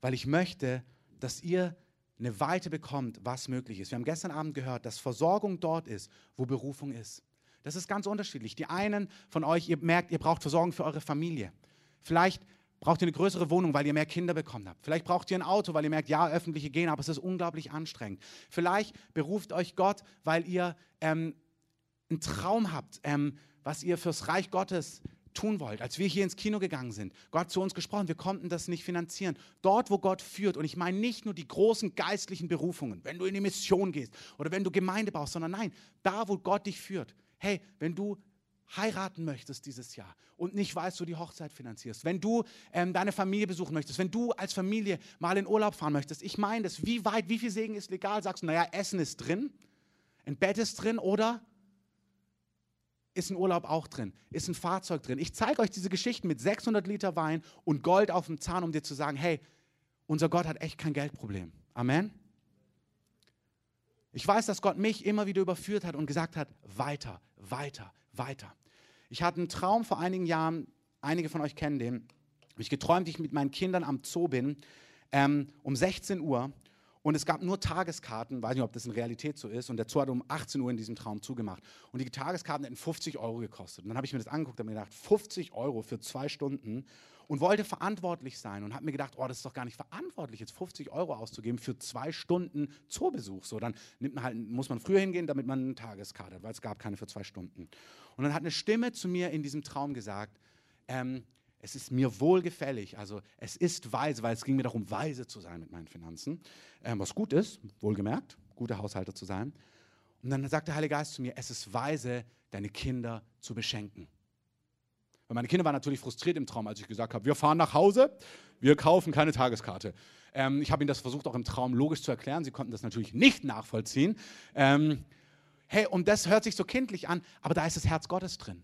weil ich möchte, dass ihr eine Weite bekommt, was möglich ist. Wir haben gestern Abend gehört, dass Versorgung dort ist, wo Berufung ist. Das ist ganz unterschiedlich. Die einen von euch, ihr merkt, ihr braucht Versorgung für eure Familie. Vielleicht braucht ihr eine größere Wohnung, weil ihr mehr Kinder bekommen habt. Vielleicht braucht ihr ein Auto, weil ihr merkt, ja, öffentliche gehen, aber es ist unglaublich anstrengend. Vielleicht beruft euch Gott, weil ihr ähm, einen Traum habt, ähm, was ihr fürs Reich Gottes tun wollt. Als wir hier ins Kino gegangen sind, Gott zu uns gesprochen, wir konnten das nicht finanzieren. Dort, wo Gott führt, und ich meine nicht nur die großen geistlichen Berufungen, wenn du in die Mission gehst oder wenn du Gemeinde baust, sondern nein, da, wo Gott dich führt. Hey, wenn du heiraten möchtest dieses Jahr und nicht weißt, wo du die Hochzeit finanzierst, wenn du ähm, deine Familie besuchen möchtest, wenn du als Familie mal in Urlaub fahren möchtest, ich meine das, wie weit, wie viel Segen ist legal? Sagst du, naja, Essen ist drin, ein Bett ist drin oder ist ein Urlaub auch drin, ist ein Fahrzeug drin. Ich zeige euch diese Geschichten mit 600 Liter Wein und Gold auf dem Zahn, um dir zu sagen, hey, unser Gott hat echt kein Geldproblem. Amen. Ich weiß, dass Gott mich immer wieder überführt hat und gesagt hat, weiter, weiter, weiter. Ich hatte einen Traum vor einigen Jahren, einige von euch kennen den, habe ich geträumt, ich mit meinen Kindern am Zoo bin. ähm, um 16 Uhr und es gab nur Tageskarten, weiß nicht, ob das in Realität so ist. Und der Zoo hat um 18 Uhr in diesem Traum zugemacht. Und die Tageskarten hätten 50 Euro gekostet. Und dann habe ich mir das angeguckt und mir gedacht, 50 Euro für zwei Stunden und wollte verantwortlich sein und habe mir gedacht, oh, das ist doch gar nicht verantwortlich, jetzt 50 Euro auszugeben für zwei Stunden Zoobesuch. So, dann nimmt man halt, muss man früher hingehen, damit man eine Tageskarte hat, weil es gab keine für zwei Stunden. Und dann hat eine Stimme zu mir in diesem Traum gesagt, ähm, es ist mir wohlgefällig, also es ist weise, weil es ging mir darum, weise zu sein mit meinen Finanzen, ähm, was gut ist, wohlgemerkt, guter Haushalter zu sein. Und dann sagt der Heilige Geist zu mir, es ist weise, deine Kinder zu beschenken. Weil meine Kinder waren natürlich frustriert im Traum, als ich gesagt habe, wir fahren nach Hause, wir kaufen keine Tageskarte. Ähm, ich habe ihnen das versucht, auch im Traum logisch zu erklären. Sie konnten das natürlich nicht nachvollziehen. Ähm, hey, und das hört sich so kindlich an, aber da ist das Herz Gottes drin.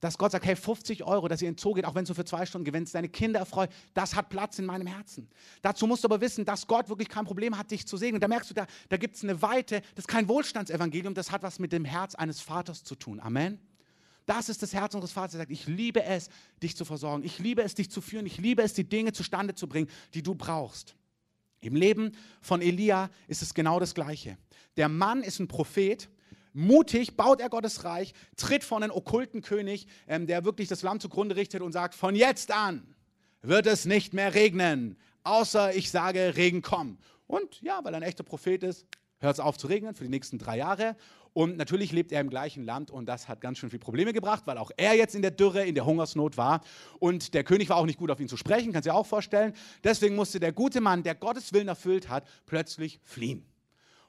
Dass Gott sagt, hey, 50 Euro, dass ihr in den Zoo geht, auch wenn nur für zwei Stunden gewinnst, deine Kinder erfreut, das hat Platz in meinem Herzen. Dazu musst du aber wissen, dass Gott wirklich kein Problem hat, dich zu segnen. Da merkst du, da, da gibt es eine Weite, das ist kein Wohlstandsevangelium, das hat was mit dem Herz eines Vaters zu tun. Amen. Das ist das Herz unseres Vaters, der sagt, ich liebe es, dich zu versorgen. Ich liebe es, dich zu führen. Ich liebe es, die Dinge zustande zu bringen, die du brauchst. Im Leben von Elia ist es genau das Gleiche. Der Mann ist ein Prophet, Mutig baut er Gottes Reich, tritt vor einen okkulten König, ähm, der wirklich das Land zugrunde richtet und sagt, von jetzt an wird es nicht mehr regnen, außer ich sage, Regen komm. Und ja, weil er ein echter Prophet ist, hört es auf zu regnen für die nächsten drei Jahre. Und natürlich lebt er im gleichen Land und das hat ganz schön viele Probleme gebracht, weil auch er jetzt in der Dürre, in der Hungersnot war. Und der König war auch nicht gut auf ihn zu sprechen, kannst du dir auch vorstellen. Deswegen musste der gute Mann, der Gottes Willen erfüllt hat, plötzlich fliehen.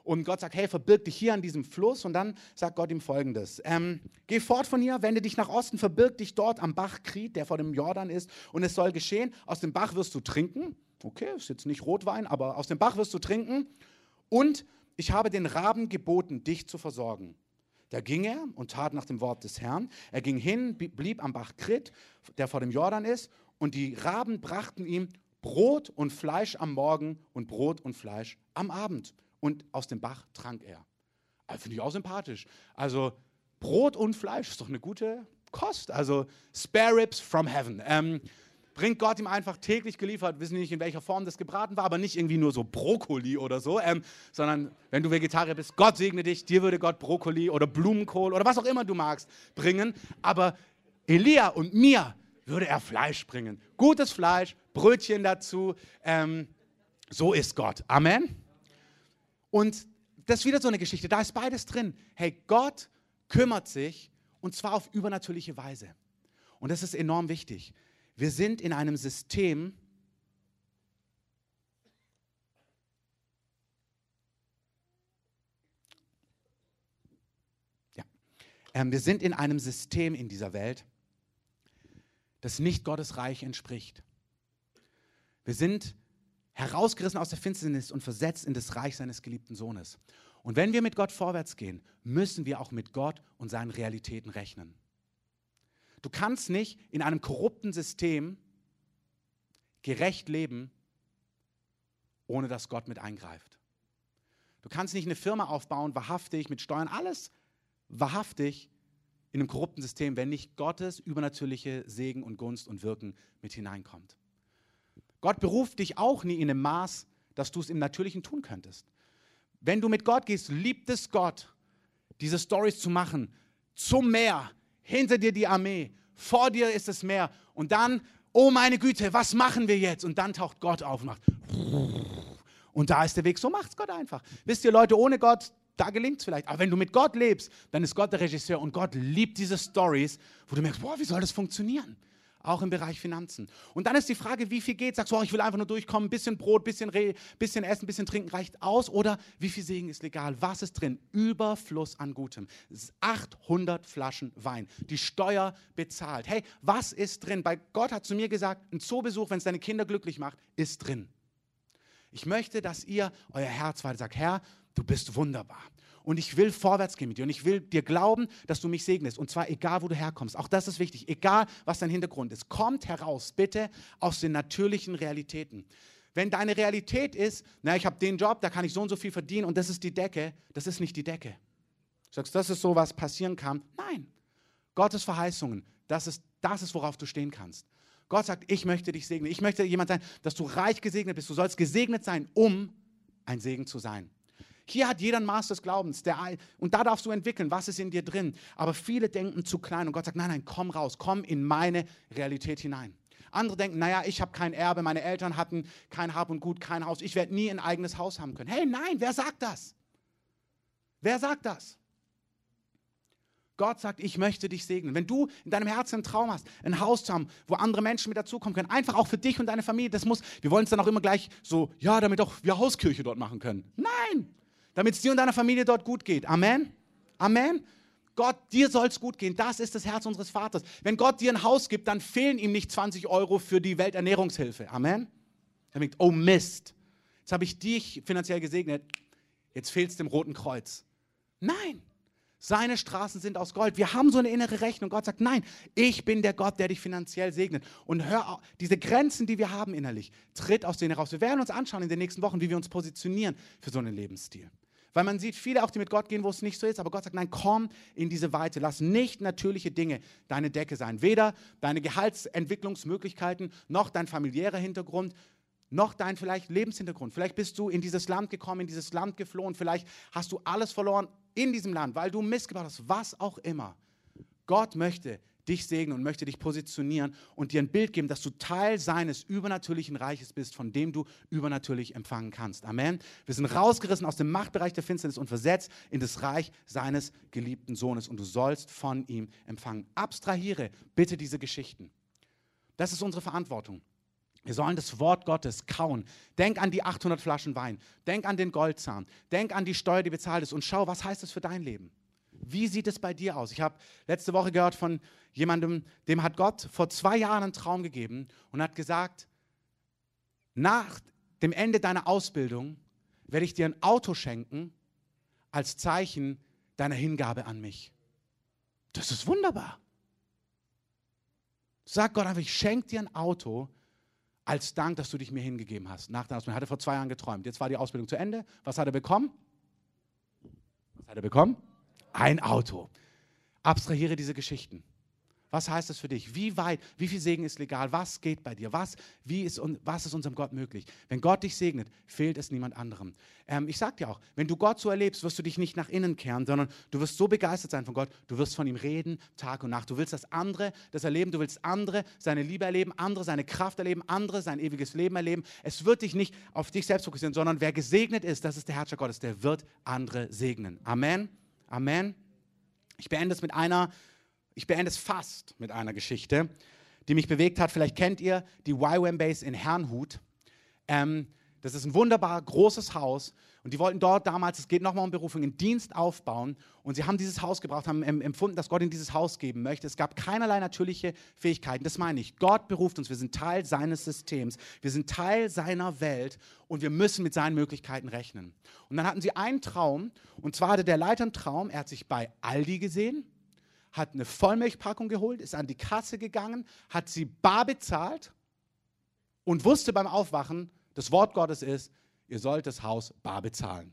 Und Gott sagt, hey, verbirg dich hier an diesem Fluss. Und dann sagt Gott ihm folgendes. Ähm, Geh fort von hier, wende dich nach Osten, verbirg dich dort am Bach Krit, der vor dem Jordan ist. Und es soll geschehen, aus dem Bach wirst du trinken. Okay, ist jetzt nicht Rotwein, aber aus dem Bach wirst du trinken. Und ich habe den Raben geboten, dich zu versorgen. Da ging er und tat nach dem Wort des Herrn. Er ging hin, blieb am Bach Krit, der vor dem Jordan ist. Und die Raben brachten ihm Brot und Fleisch am Morgen und Brot und Fleisch am Abend und aus dem Bach trank er. Also Finde ich auch sympathisch. Also Brot und Fleisch ist doch eine gute Kost. Also Spare Ribs from Heaven. Ähm, bringt Gott ihm einfach täglich geliefert, wissen nicht, in welcher Form das gebraten war, aber nicht irgendwie nur so Brokkoli oder so, ähm, sondern wenn du Vegetarier bist, Gott segne dich, dir würde Gott Brokkoli oder Blumenkohl oder was auch immer du magst bringen, aber Elia und mir würde er Fleisch bringen. Gutes Fleisch, Brötchen dazu, ähm, so ist Gott. Amen. Und das ist wieder so eine Geschichte, da ist beides drin. Hey, Gott kümmert sich und zwar auf übernatürliche Weise. Und das ist enorm wichtig. Wir sind in einem System, ähm, wir sind in einem System in dieser Welt, das nicht Gottes Reich entspricht. Wir sind herausgerissen aus der Finsternis und versetzt in das Reich seines geliebten Sohnes. Und wenn wir mit Gott vorwärts gehen, müssen wir auch mit Gott und seinen Realitäten rechnen. Du kannst nicht in einem korrupten System gerecht leben, ohne dass Gott mit eingreift. Du kannst nicht eine Firma aufbauen, wahrhaftig, mit Steuern, alles wahrhaftig in einem korrupten System, wenn nicht Gottes übernatürliche Segen und Gunst und Wirken mit hineinkommt. Gott beruft dich auch nie in einem Maß, dass du es im Natürlichen tun könntest. Wenn du mit Gott gehst, liebt es Gott, diese Stories zu machen. Zum Meer, hinter dir die Armee, vor dir ist das Meer. Und dann, oh meine Güte, was machen wir jetzt? Und dann taucht Gott auf und macht. Und da ist der Weg. So macht es Gott einfach. Wisst ihr, Leute, ohne Gott, da gelingt es vielleicht. Aber wenn du mit Gott lebst, dann ist Gott der Regisseur und Gott liebt diese Stories, wo du merkst, boah, wie soll das funktionieren? Auch im Bereich Finanzen. Und dann ist die Frage, wie viel geht? Sagst du, oh, ich will einfach nur durchkommen, bisschen Brot, bisschen, Re bisschen Essen, bisschen Trinken reicht aus? Oder wie viel Segen ist legal? Was ist drin? Überfluss an Gutem. 800 Flaschen Wein. Die Steuer bezahlt. Hey, was ist drin? Bei Gott hat zu mir gesagt, ein Zoobesuch, wenn es deine Kinder glücklich macht, ist drin. Ich möchte, dass ihr euer Herz weiter sagt, Herr, du bist wunderbar und ich will vorwärts gehen mit dir und ich will dir glauben, dass du mich segnest und zwar egal, wo du herkommst. Auch das ist wichtig, egal, was dein Hintergrund ist. Kommt heraus, bitte, aus den natürlichen Realitäten. Wenn deine Realität ist, na, ich habe den Job, da kann ich so und so viel verdienen und das ist die Decke, das ist nicht die Decke. Du sagst, das ist so, was passieren kann. Nein. Gottes Verheißungen, das ist, das ist, worauf du stehen kannst. Gott sagt, ich möchte dich segnen. Ich möchte jemand sein, dass du reich gesegnet bist. Du sollst gesegnet sein, um ein Segen zu sein. Hier hat jeder ein Maß des Glaubens. Der, und da darfst du entwickeln, was ist in dir drin. Aber viele denken zu klein und Gott sagt, nein, nein, komm raus, komm in meine Realität hinein. Andere denken, naja, ich habe kein Erbe, meine Eltern hatten kein Hab und Gut, kein Haus, ich werde nie ein eigenes Haus haben können. Hey, nein, wer sagt das? Wer sagt das? Gott sagt, ich möchte dich segnen. Wenn du in deinem Herzen einen Traum hast, ein Haus zu haben, wo andere Menschen mit dazukommen können, einfach auch für dich und deine Familie, das muss, wir wollen es dann auch immer gleich so, ja, damit auch wir Hauskirche dort machen können. Nein, damit es dir und deiner Familie dort gut geht. Amen. Amen. Gott, dir soll es gut gehen. Das ist das Herz unseres Vaters. Wenn Gott dir ein Haus gibt, dann fehlen ihm nicht 20 Euro für die Welternährungshilfe. Amen. Er denkt, oh Mist, jetzt habe ich dich finanziell gesegnet, jetzt fehlt es dem Roten Kreuz. Nein, seine Straßen sind aus Gold. Wir haben so eine innere Rechnung. Gott sagt, nein, ich bin der Gott, der dich finanziell segnet. Und hör auf, diese Grenzen, die wir haben innerlich, tritt aus denen heraus. Wir werden uns anschauen in den nächsten Wochen, wie wir uns positionieren für so einen Lebensstil. Weil man sieht viele auch, die mit Gott gehen, wo es nicht so ist. Aber Gott sagt, nein, komm in diese Weite. Lass nicht natürliche Dinge deine Decke sein. Weder deine Gehaltsentwicklungsmöglichkeiten, noch dein familiärer Hintergrund, noch dein vielleicht Lebenshintergrund. Vielleicht bist du in dieses Land gekommen, in dieses Land geflohen. Vielleicht hast du alles verloren in diesem Land, weil du Mist gemacht hast, was auch immer. Gott möchte dich segnen und möchte dich positionieren und dir ein Bild geben, dass du Teil seines übernatürlichen Reiches bist, von dem du übernatürlich empfangen kannst. Amen. Wir sind rausgerissen aus dem Machtbereich der Finsternis und versetzt in das Reich seines geliebten Sohnes und du sollst von ihm empfangen. Abstrahiere bitte diese Geschichten. Das ist unsere Verantwortung. Wir sollen das Wort Gottes kauen. Denk an die 800 Flaschen Wein. Denk an den Goldzahn. Denk an die Steuer, die bezahlt ist. Und schau, was heißt das für dein Leben? Wie sieht es bei dir aus? Ich habe letzte Woche gehört von jemandem, dem hat Gott vor zwei Jahren einen Traum gegeben und hat gesagt, nach dem Ende deiner Ausbildung werde ich dir ein Auto schenken als Zeichen deiner Hingabe an mich. Das ist wunderbar. Sag Gott einfach, ich schenke dir ein Auto als Dank, dass du dich mir hingegeben hast. Nach der Ausbildung. Er hatte vor zwei Jahren geträumt. Jetzt war die Ausbildung zu Ende. Was hat er bekommen? Was hat er bekommen? Ein Auto. Abstrahiere diese Geschichten. Was heißt das für dich? Wie weit, wie viel Segen ist legal? Was geht bei dir? Was, wie ist, was ist unserem Gott möglich? Wenn Gott dich segnet, fehlt es niemand anderem. Ähm, ich sage dir auch, wenn du Gott so erlebst, wirst du dich nicht nach innen kehren, sondern du wirst so begeistert sein von Gott, du wirst von ihm reden, Tag und Nacht. Du willst das andere, das erleben, du willst andere seine Liebe erleben, andere seine Kraft erleben, andere sein ewiges Leben erleben. Es wird dich nicht auf dich selbst fokussieren, sondern wer gesegnet ist, das ist der Herrscher Gottes, der wird andere segnen. Amen. Amen. Ich beende es mit einer ich beende es fast mit einer Geschichte, die mich bewegt hat. Vielleicht kennt ihr die YWAM Base in Herrnhut. Ähm, das ist ein wunderbar großes Haus und die wollten dort damals, es geht nochmal um Berufung, einen Dienst aufbauen und sie haben dieses Haus gebraucht, haben empfunden, dass Gott in dieses Haus geben möchte. Es gab keinerlei natürliche Fähigkeiten, das meine ich. Gott beruft uns, wir sind Teil seines Systems, wir sind Teil seiner Welt und wir müssen mit seinen Möglichkeiten rechnen. Und dann hatten sie einen Traum und zwar hatte der Leiter einen Traum, er hat sich bei Aldi gesehen hat eine Vollmilchpackung geholt, ist an die Kasse gegangen, hat sie bar bezahlt und wusste beim Aufwachen, das Wort Gottes ist, ihr sollt das Haus bar bezahlen.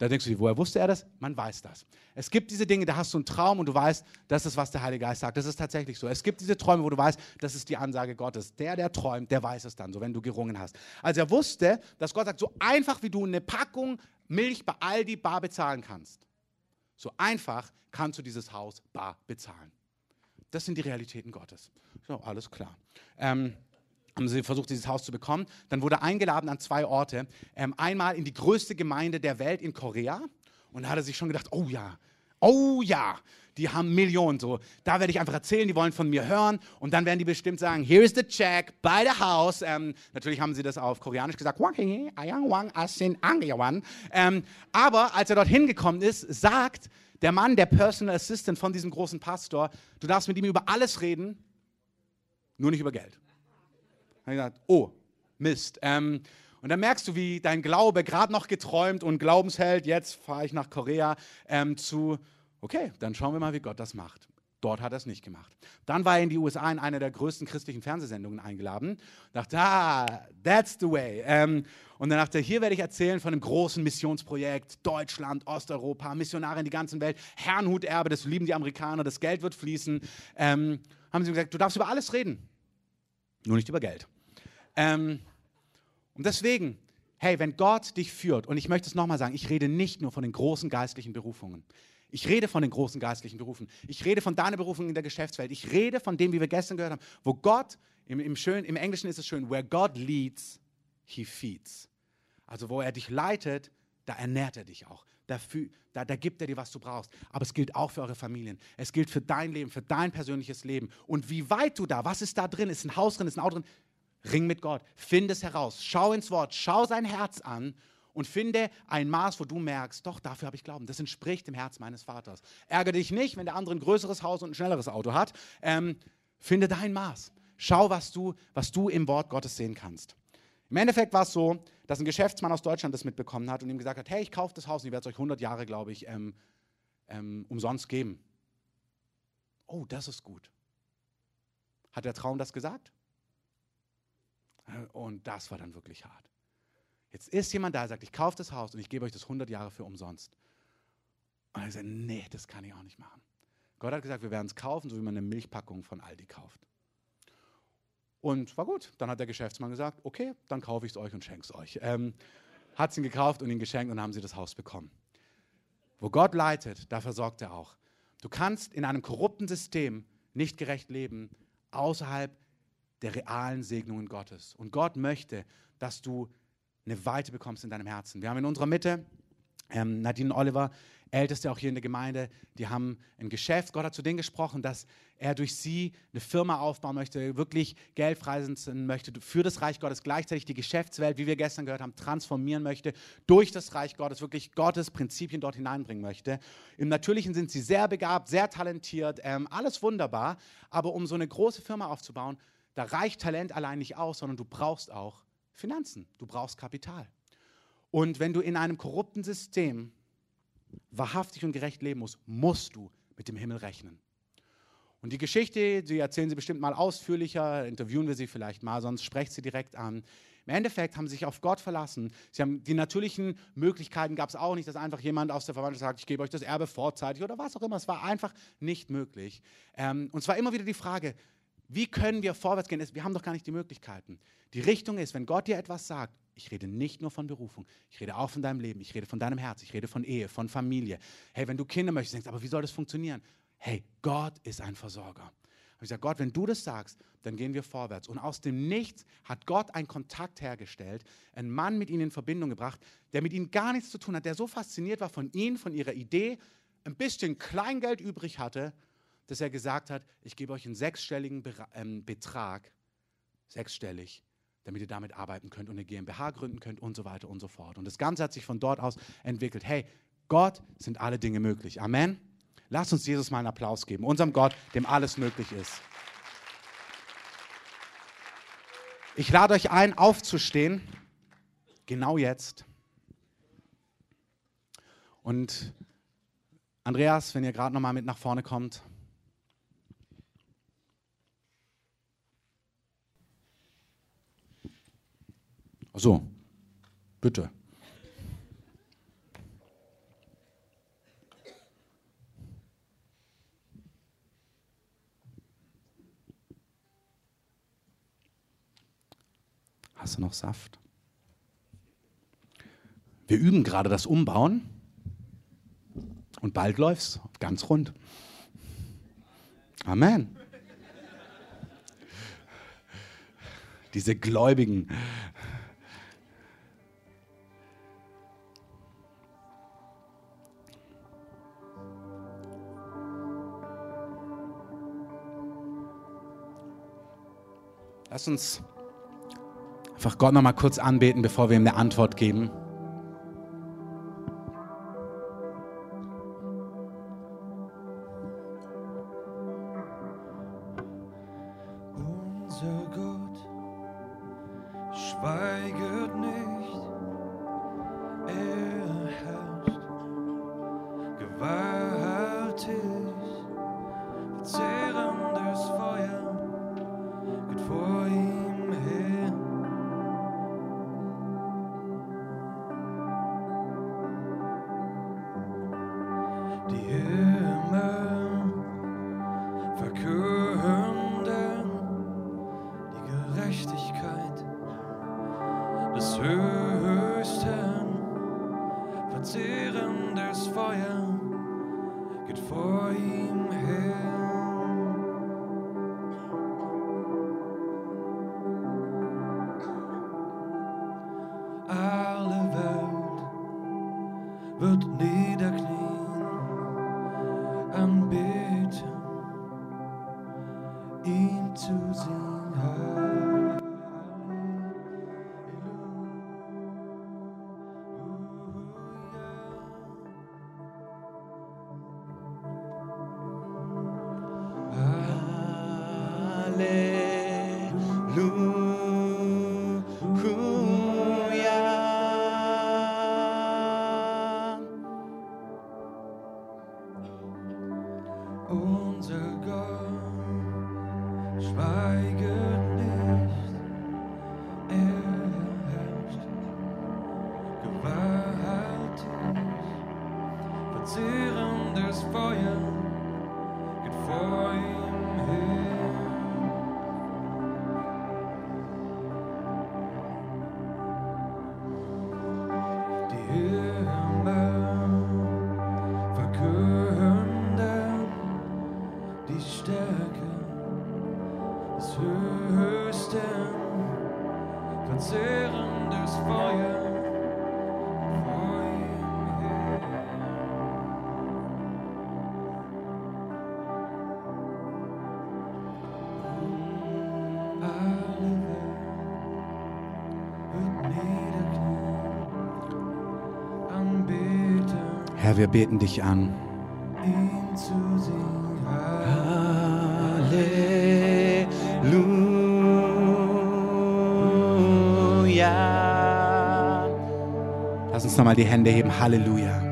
Da denkst du, woher wusste er das? Man weiß das. Es gibt diese Dinge, da hast du einen Traum und du weißt, das ist, was der Heilige Geist sagt. Das ist tatsächlich so. Es gibt diese Träume, wo du weißt, das ist die Ansage Gottes. Der, der träumt, der weiß es dann, so wenn du gerungen hast. Also er wusste, dass Gott sagt, so einfach wie du eine Packung Milch bei Aldi bar bezahlen kannst, so einfach kannst du dieses Haus bar bezahlen. Das sind die Realitäten Gottes. So, alles klar. Ähm, haben sie versucht, dieses Haus zu bekommen. Dann wurde eingeladen an zwei Orte. Ähm, einmal in die größte Gemeinde der Welt in Korea. Und da hat er sich schon gedacht, oh ja, oh ja, die haben Millionen. So, da werde ich einfach erzählen, die wollen von mir hören. Und dann werden die bestimmt sagen, here is the check, buy the house. Ähm, natürlich haben sie das auf Koreanisch gesagt. Ähm, aber als er dort hingekommen ist, sagt der Mann, der Personal Assistant von diesem großen Pastor, du darfst mit ihm über alles reden, nur nicht über Geld. Er hat gesagt, oh, Mist. Ähm, und dann merkst du, wie dein Glaube gerade noch geträumt und Glaubensheld, jetzt fahre ich nach Korea ähm, zu, okay, dann schauen wir mal, wie Gott das macht. Dort hat er es nicht gemacht. Dann war er in die USA in eine der größten christlichen Fernsehsendungen eingeladen. Dachte, ah, that's the way. Ähm, und dann dachte er, hier werde ich erzählen von einem großen Missionsprojekt, Deutschland, Osteuropa, Missionare in die ganze Welt, Herrnhuterbe, das lieben die Amerikaner, das Geld wird fließen. Ähm, haben sie gesagt, du darfst über alles reden, Nur nicht über Geld. Ähm, und deswegen, hey, wenn Gott dich führt, und ich möchte es nochmal sagen, ich rede nicht nur von den großen geistlichen Berufungen. Ich rede von den großen geistlichen Berufen. Ich rede von deiner Berufung in der Geschäftswelt. Ich rede von dem, wie wir gestern gehört haben, wo Gott, im, im, schön, im Englischen ist es schön, where God leads, he feeds. Also wo er dich leitet, da ernährt er dich auch. Da, da, da, gibt er dir, was du brauchst. Aber es gilt auch für eure Familien. Es gilt für dein Leben, für dein persönliches Leben. Und wie weit du da, was ist da drin? Ist ein Haus drin, ist ein Auto drin? Ring mit Gott. Finde es heraus. Schau ins Wort. Schau sein Herz an und finde ein Maß, wo du merkst, doch, dafür habe ich Glauben. Das entspricht dem Herz meines Vaters. Ärgere dich nicht, wenn der andere ein größeres Haus und ein schnelleres Auto hat. Ähm, finde dein Maß. Schau, was du, was du im Wort Gottes sehen kannst. Im Endeffekt war es so, dass ein Geschäftsmann aus Deutschland das mitbekommen hat und ihm gesagt hat, hey, ich kaufe das Haus und ich werde es euch 100 Jahre, glaube ich, ähm, ähm, umsonst geben. Oh, das ist gut. Hat der Traum das gesagt? Und das war dann wirklich hart. Jetzt ist jemand da, sagt, ich kaufe das Haus und ich gebe euch das 100 Jahre für umsonst. Und er sagt, nee, das kann ich auch nicht machen. Gott hat gesagt, wir werden es kaufen, so wie man eine Milchpackung von Aldi kauft. Und war gut. Dann hat der Geschäftsmann gesagt, okay, dann kaufe ich es euch und schenke es euch. Ähm, hat es ihn gekauft und ihn geschenkt und haben sie das Haus bekommen. Wo Gott leitet, da versorgt er auch. Du kannst in einem korrupten System nicht gerecht leben, außerhalb der realen Segnungen Gottes. Und Gott möchte, dass du eine Weite bekommst in deinem Herzen. Wir haben in unserer Mitte ähm, Nadine Oliver, Älteste auch hier in der Gemeinde, die haben ein Geschäft. Gott hat zu denen gesprochen, dass er durch sie eine Firma aufbauen möchte, wirklich Geld freisetzen möchte für das Reich Gottes, gleichzeitig die Geschäftswelt, wie wir gestern gehört haben, transformieren möchte, durch das Reich Gottes, wirklich Gottes Prinzipien dort hineinbringen möchte. Im Natürlichen sind sie sehr begabt, sehr talentiert, ähm, alles wunderbar, aber um so eine große Firma aufzubauen, da reicht Talent allein nicht aus, sondern du brauchst auch Finanzen, du brauchst Kapital. Und wenn du in einem korrupten System wahrhaftig und gerecht leben musst, musst du mit dem Himmel rechnen. Und die Geschichte, die erzählen sie bestimmt mal ausführlicher, interviewen wir sie vielleicht mal, sonst sprecht sie direkt an. Im Endeffekt haben sie sich auf Gott verlassen. Sie haben die natürlichen Möglichkeiten gab es auch nicht, dass einfach jemand aus der Verwandtschaft sagt, ich gebe euch das Erbe vorzeitig oder was auch immer. Es war einfach nicht möglich. Ähm, und es war immer wieder die Frage, wie können wir vorwärts gehen? Wir haben doch gar nicht die Möglichkeiten. Die Richtung ist, wenn Gott dir etwas sagt, ich rede nicht nur von Berufung, ich rede auch von deinem Leben, ich rede von deinem Herz, ich rede von Ehe, von Familie. Hey, wenn du Kinder möchtest, denkst, aber wie soll das funktionieren? Hey, Gott ist ein Versorger. Und ich sage, Gott, wenn du das sagst, dann gehen wir vorwärts. Und aus dem Nichts hat Gott einen Kontakt hergestellt, einen Mann mit ihnen in Verbindung gebracht, der mit ihnen gar nichts zu tun hat, der so fasziniert war von ihnen, von ihrer Idee, ein bisschen Kleingeld übrig hatte, dass er gesagt hat, ich gebe euch einen sechsstelligen ähm, Betrag, sechsstellig, damit ihr damit arbeiten könnt und eine GmbH gründen könnt und so weiter und so fort. Und das Ganze hat sich von dort aus entwickelt. Hey, Gott sind alle Dinge möglich. Amen. Lasst uns Jesus mal einen Applaus geben, unserem Gott, dem alles möglich ist. Ich lade euch ein, aufzustehen, genau jetzt. Und Andreas, wenn ihr gerade noch mal mit nach vorne kommt. So, bitte. Hast du noch Saft? Wir üben gerade das Umbauen und bald läuft's ganz rund. Amen. Diese Gläubigen. Lass uns einfach Gott noch mal kurz anbeten, bevor wir ihm eine Antwort geben. Good for you. Wir beten dich an. ihn zu singen. Halleluja. Lass uns nochmal die Hände heben. Halleluja. Halleluja.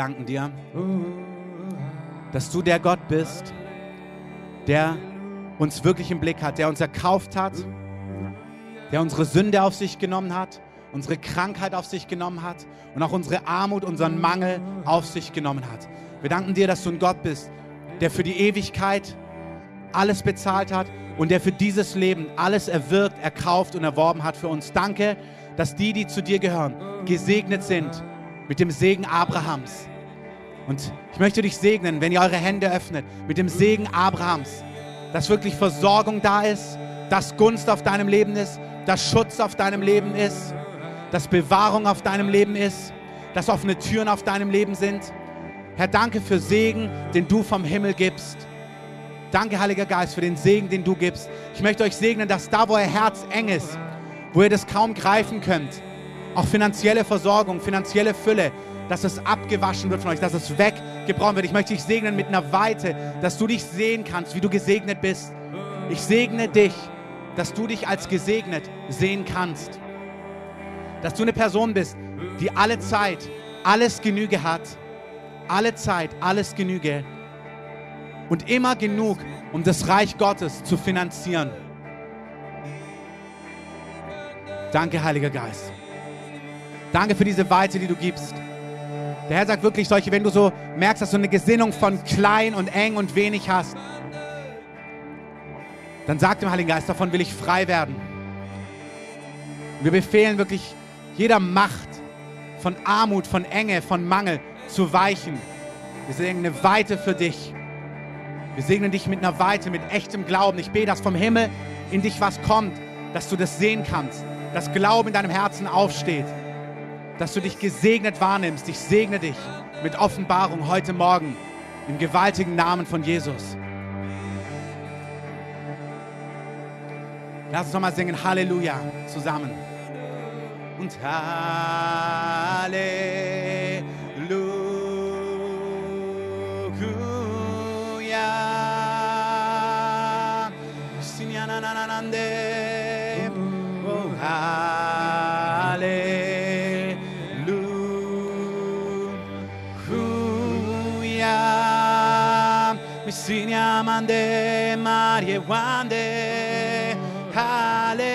Danken dir, dass du der Gott bist, der uns wirklich im Blick hat, der uns erkauft hat, der unsere Sünde auf sich genommen hat, unsere Krankheit auf sich genommen hat und auch unsere Armut, unseren Mangel auf sich genommen hat. Wir danken dir, dass du ein Gott bist, der für die Ewigkeit alles bezahlt hat und der für dieses Leben alles erwirkt, erkauft und erworben hat für uns. Danke, dass die, die zu dir gehören, gesegnet sind mit dem Segen Abrahams. Und ich möchte dich segnen, wenn ihr eure Hände öffnet, mit dem Segen Abrahams, dass wirklich Versorgung da ist, dass Gunst auf deinem Leben ist, dass Schutz auf deinem Leben ist, dass Bewahrung auf deinem Leben ist, dass offene Türen auf deinem Leben sind. Herr, danke für Segen, den du vom Himmel gibst. Danke, Heiliger Geist, für den Segen, den du gibst. Ich möchte euch segnen, dass da, wo euer Herz eng ist, wo ihr das kaum greifen könnt, auch finanzielle Versorgung, finanzielle Fülle, dass es abgewaschen wird von euch, dass es weggebrochen wird. Ich möchte dich segnen mit einer Weite, dass du dich sehen kannst, wie du gesegnet bist. Ich segne dich, dass du dich als gesegnet sehen kannst. Dass du eine Person bist, die alle Zeit alles Genüge hat. Alle Zeit alles Genüge. Und immer genug, um das Reich Gottes zu finanzieren. Danke, Heiliger Geist. Danke für diese Weite, die du gibst. Der Herr sagt wirklich solche, wenn du so merkst, dass du eine Gesinnung von klein und eng und wenig hast, dann sag dem Heiligen Geist, davon will ich frei werden. Wir befehlen wirklich jeder Macht von Armut, von Enge, von Mangel zu weichen. Wir segnen eine Weite für dich. Wir segnen dich mit einer Weite, mit echtem Glauben. Ich bete, dass vom Himmel in dich was kommt, dass du das sehen kannst, dass Glauben in deinem Herzen aufsteht, dass du dich gesegnet wahrnimmst. Ich segne dich mit Offenbarung heute Morgen im gewaltigen Namen von Jesus. Lass uns nochmal singen Halleluja zusammen. Und Halleluja. Oh, Hallelujah. Misinyamande Marie Wande. Halleluja.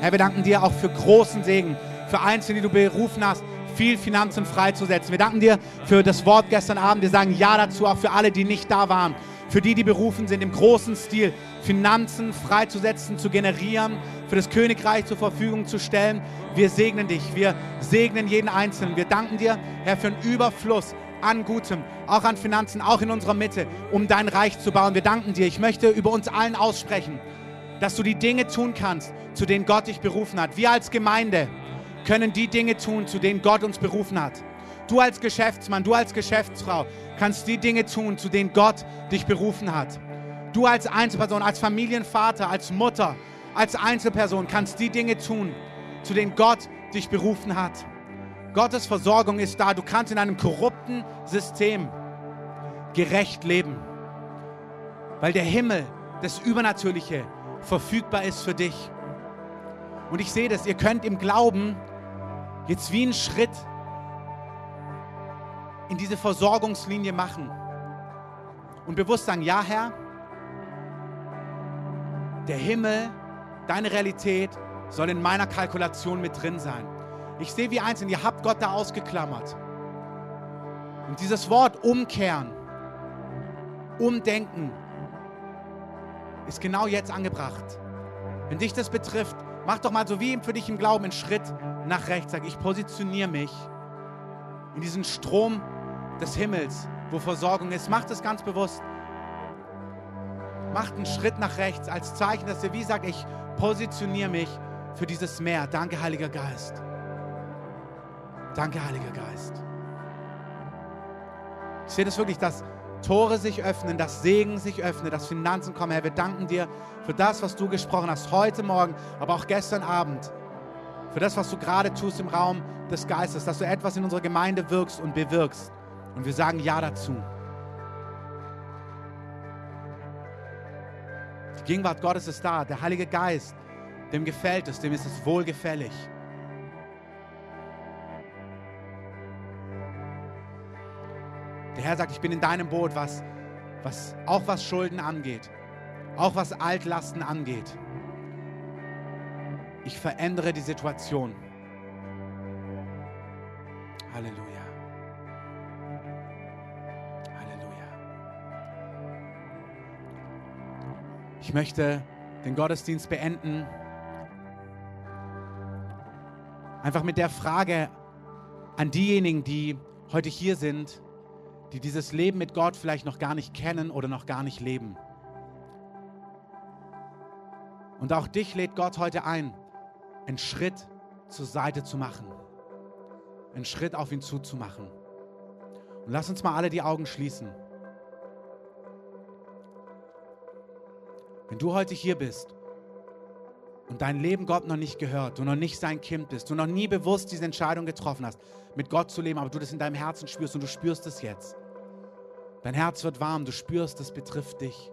Herr, wir danken dir auch für großen Segen, für Einzelne, die du berufen hast, viel Finanzen freizusetzen. Wir danken dir für das Wort gestern Abend. Wir sagen Ja dazu, auch für alle, die nicht da waren. für die, die berufen sind, im großen Stil Finanzen freizusetzen, zu generieren, für das Königreich zur Verfügung zu stellen. Wir segnen dich, wir segnen jeden Einzelnen. Wir danken dir, Herr, für einen Überfluss an Gutem, auch an Finanzen, auch in unserer Mitte, um dein Reich zu bauen. Wir danken dir. Ich möchte über uns allen aussprechen, dass du die Dinge tun kannst, zu denen Gott dich berufen hat. Wir als Gemeinde können die Dinge tun, zu denen Gott uns berufen hat. Du als Geschäftsmann, du als Geschäftsfrau kannst die Dinge tun, zu denen Gott dich berufen hat. Du als Einzelperson, als Familienvater, als Mutter, als Einzelperson kannst die Dinge tun, zu denen Gott dich berufen hat. Gottes Versorgung ist da. Du kannst in einem korrupten System gerecht leben, weil der Himmel, das Übernatürliche, verfügbar ist für dich. Und ich sehe das, ihr könnt im Glauben jetzt wie einen Schritt in diese Versorgungslinie machen und bewusst sagen, ja Herr, der Himmel, deine Realität soll in meiner Kalkulation mit drin sein. Ich sehe wie einzeln, ihr habt Gott da ausgeklammert. Und dieses Wort umkehren, umdenken, ist genau jetzt angebracht. Wenn dich das betrifft, mach doch mal so wie für dich im Glauben einen Schritt nach rechts. Sag, ich positioniere mich in diesen Strom des Himmels, wo Versorgung ist. Macht es ganz bewusst. Macht einen Schritt nach rechts als Zeichen, dass ihr wie sagt, ich positioniere mich für dieses Meer. Danke, Heiliger Geist. Danke, Heiliger Geist. Ich sehe das wirklich, dass Tore sich öffnen, dass Segen sich öffnet, dass Finanzen kommen. Herr, wir danken dir für das, was du gesprochen hast, heute Morgen, aber auch gestern Abend. Für das, was du gerade tust im Raum des Geistes, dass du etwas in unserer Gemeinde wirkst und bewirkst. Und wir sagen Ja dazu. Gegenwart Gottes ist da. Der Heilige Geist, dem gefällt es, dem ist es wohlgefällig. Der Herr sagt, ich bin in deinem Boot, was, was, auch was Schulden angeht, auch was Altlasten angeht. Ich verändere die Situation. Halleluja. Ich möchte den Gottesdienst beenden. Einfach mit der Frage an diejenigen, die heute hier sind, die dieses Leben mit Gott vielleicht noch gar nicht kennen oder noch gar nicht leben. Und auch dich lädt Gott heute ein, einen Schritt zur Seite zu machen, einen Schritt auf ihn zuzumachen. Und lass uns mal alle die Augen schließen. Wenn du heute hier bist und dein Leben Gott noch nicht gehört, du noch nicht sein Kind bist, du noch nie bewusst diese Entscheidung getroffen hast, mit Gott zu leben, aber du das in deinem Herzen spürst und du spürst es jetzt. Dein Herz wird warm, du spürst, das betrifft dich.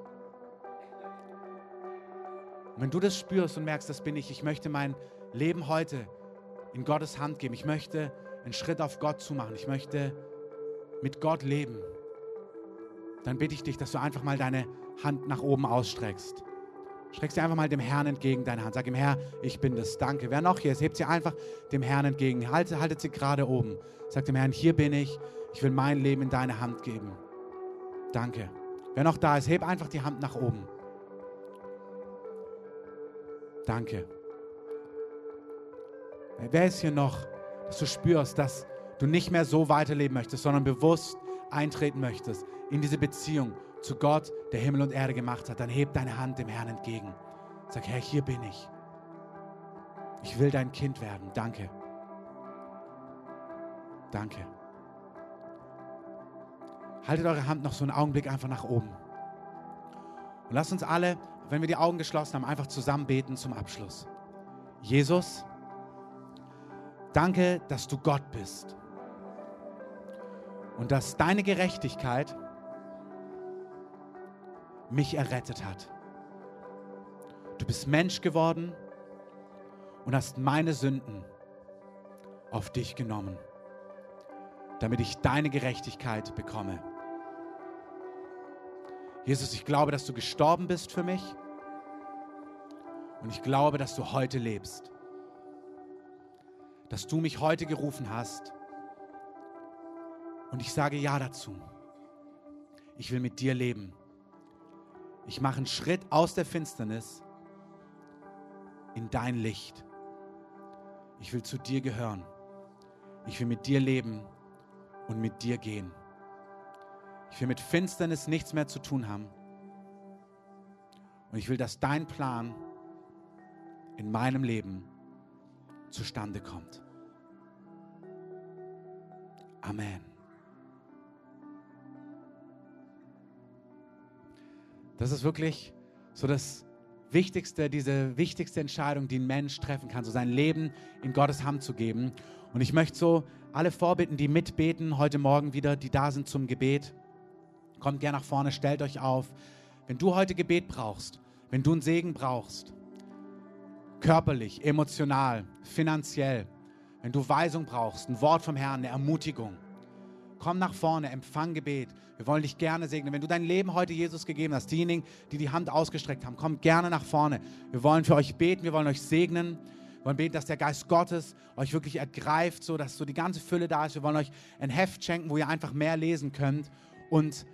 Und wenn du das spürst und merkst, das bin ich, ich möchte mein Leben heute in Gottes Hand geben, ich möchte einen Schritt auf Gott zu machen, ich möchte mit Gott leben, dann bitte ich dich, dass du einfach mal deine Hand nach oben ausstreckst. Streckst dir einfach mal dem Herrn entgegen deine Hand. Sag ihm, Herr, ich bin das. Danke. Wer noch hier ist, hebt sie einfach dem Herrn entgegen. Haltet, haltet sie gerade oben. Sag dem Herrn, hier bin ich. Ich will mein Leben in deine Hand geben. Danke. Wer noch da ist, heb einfach die Hand nach oben. Danke. Wer ist hier noch, dass du spürst, dass du nicht mehr so weiterleben möchtest, sondern bewusst eintreten möchtest in diese Beziehung zu Gott, der Himmel und Erde gemacht hat, dann heb deine Hand dem Herrn entgegen. Sag, Herr, hier bin ich. Ich will dein Kind werden. Danke. Danke. Haltet eure Hand noch so einen Augenblick einfach nach oben. Und lasst uns alle, wenn wir die Augen geschlossen haben, einfach zusammen beten zum Abschluss. Jesus, danke, dass du Gott bist. Und dass deine Gerechtigkeit mich errettet hat. Du bist Mensch geworden und hast meine Sünden auf dich genommen, damit ich deine Gerechtigkeit bekomme. Jesus, ich glaube, dass du gestorben bist für mich und ich glaube, dass du heute lebst, dass du mich heute gerufen hast und ich sage ja dazu. Ich will mit dir leben Ich mache einen Schritt aus der Finsternis in dein Licht. Ich will zu dir gehören. Ich will mit dir leben und mit dir gehen. Ich will mit Finsternis nichts mehr zu tun haben. Und ich will, dass dein Plan in meinem Leben zustande kommt. Amen. Das ist wirklich so das Wichtigste, diese wichtigste Entscheidung, die ein Mensch treffen kann, so sein Leben in Gottes Hand zu geben. Und ich möchte so alle vorbitten, die mitbeten heute Morgen wieder, die da sind zum Gebet. Kommt gerne nach vorne, stellt euch auf. Wenn du heute Gebet brauchst, wenn du einen Segen brauchst, körperlich, emotional, finanziell, wenn du Weisung brauchst, ein Wort vom Herrn, eine Ermutigung, komm nach vorne, empfang Gebet. Wir wollen dich gerne segnen. Wenn du dein Leben heute Jesus gegeben hast, diejenigen, die die Hand ausgestreckt haben, komm gerne nach vorne. Wir wollen für euch beten, wir wollen euch segnen. Wir wollen beten, dass der Geist Gottes euch wirklich ergreift, so dass so die ganze Fülle da ist. Wir wollen euch ein Heft schenken, wo ihr einfach mehr lesen könnt. Und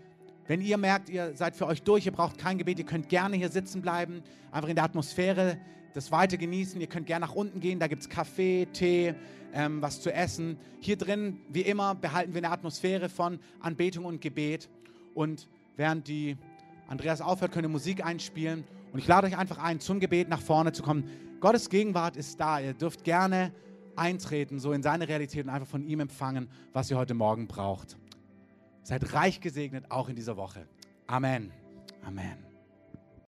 wenn ihr merkt, ihr seid für euch durch, ihr braucht kein Gebet, ihr könnt gerne hier sitzen bleiben, einfach in der Atmosphäre das weiter genießen. Ihr könnt gerne nach unten gehen, da gibt es Kaffee, Tee, ähm, was zu essen. Hier drin, wie immer, behalten wir eine Atmosphäre von Anbetung und Gebet. Und während die Andreas aufhört, könnt ihr Musik einspielen. Und ich lade euch einfach ein, zum Gebet nach vorne zu kommen. Gottes Gegenwart ist da. Ihr dürft gerne eintreten, so in seine Realität und einfach von ihm empfangen, was ihr heute Morgen braucht. Seid reich gesegnet, auch in dieser Woche. Amen. Amen.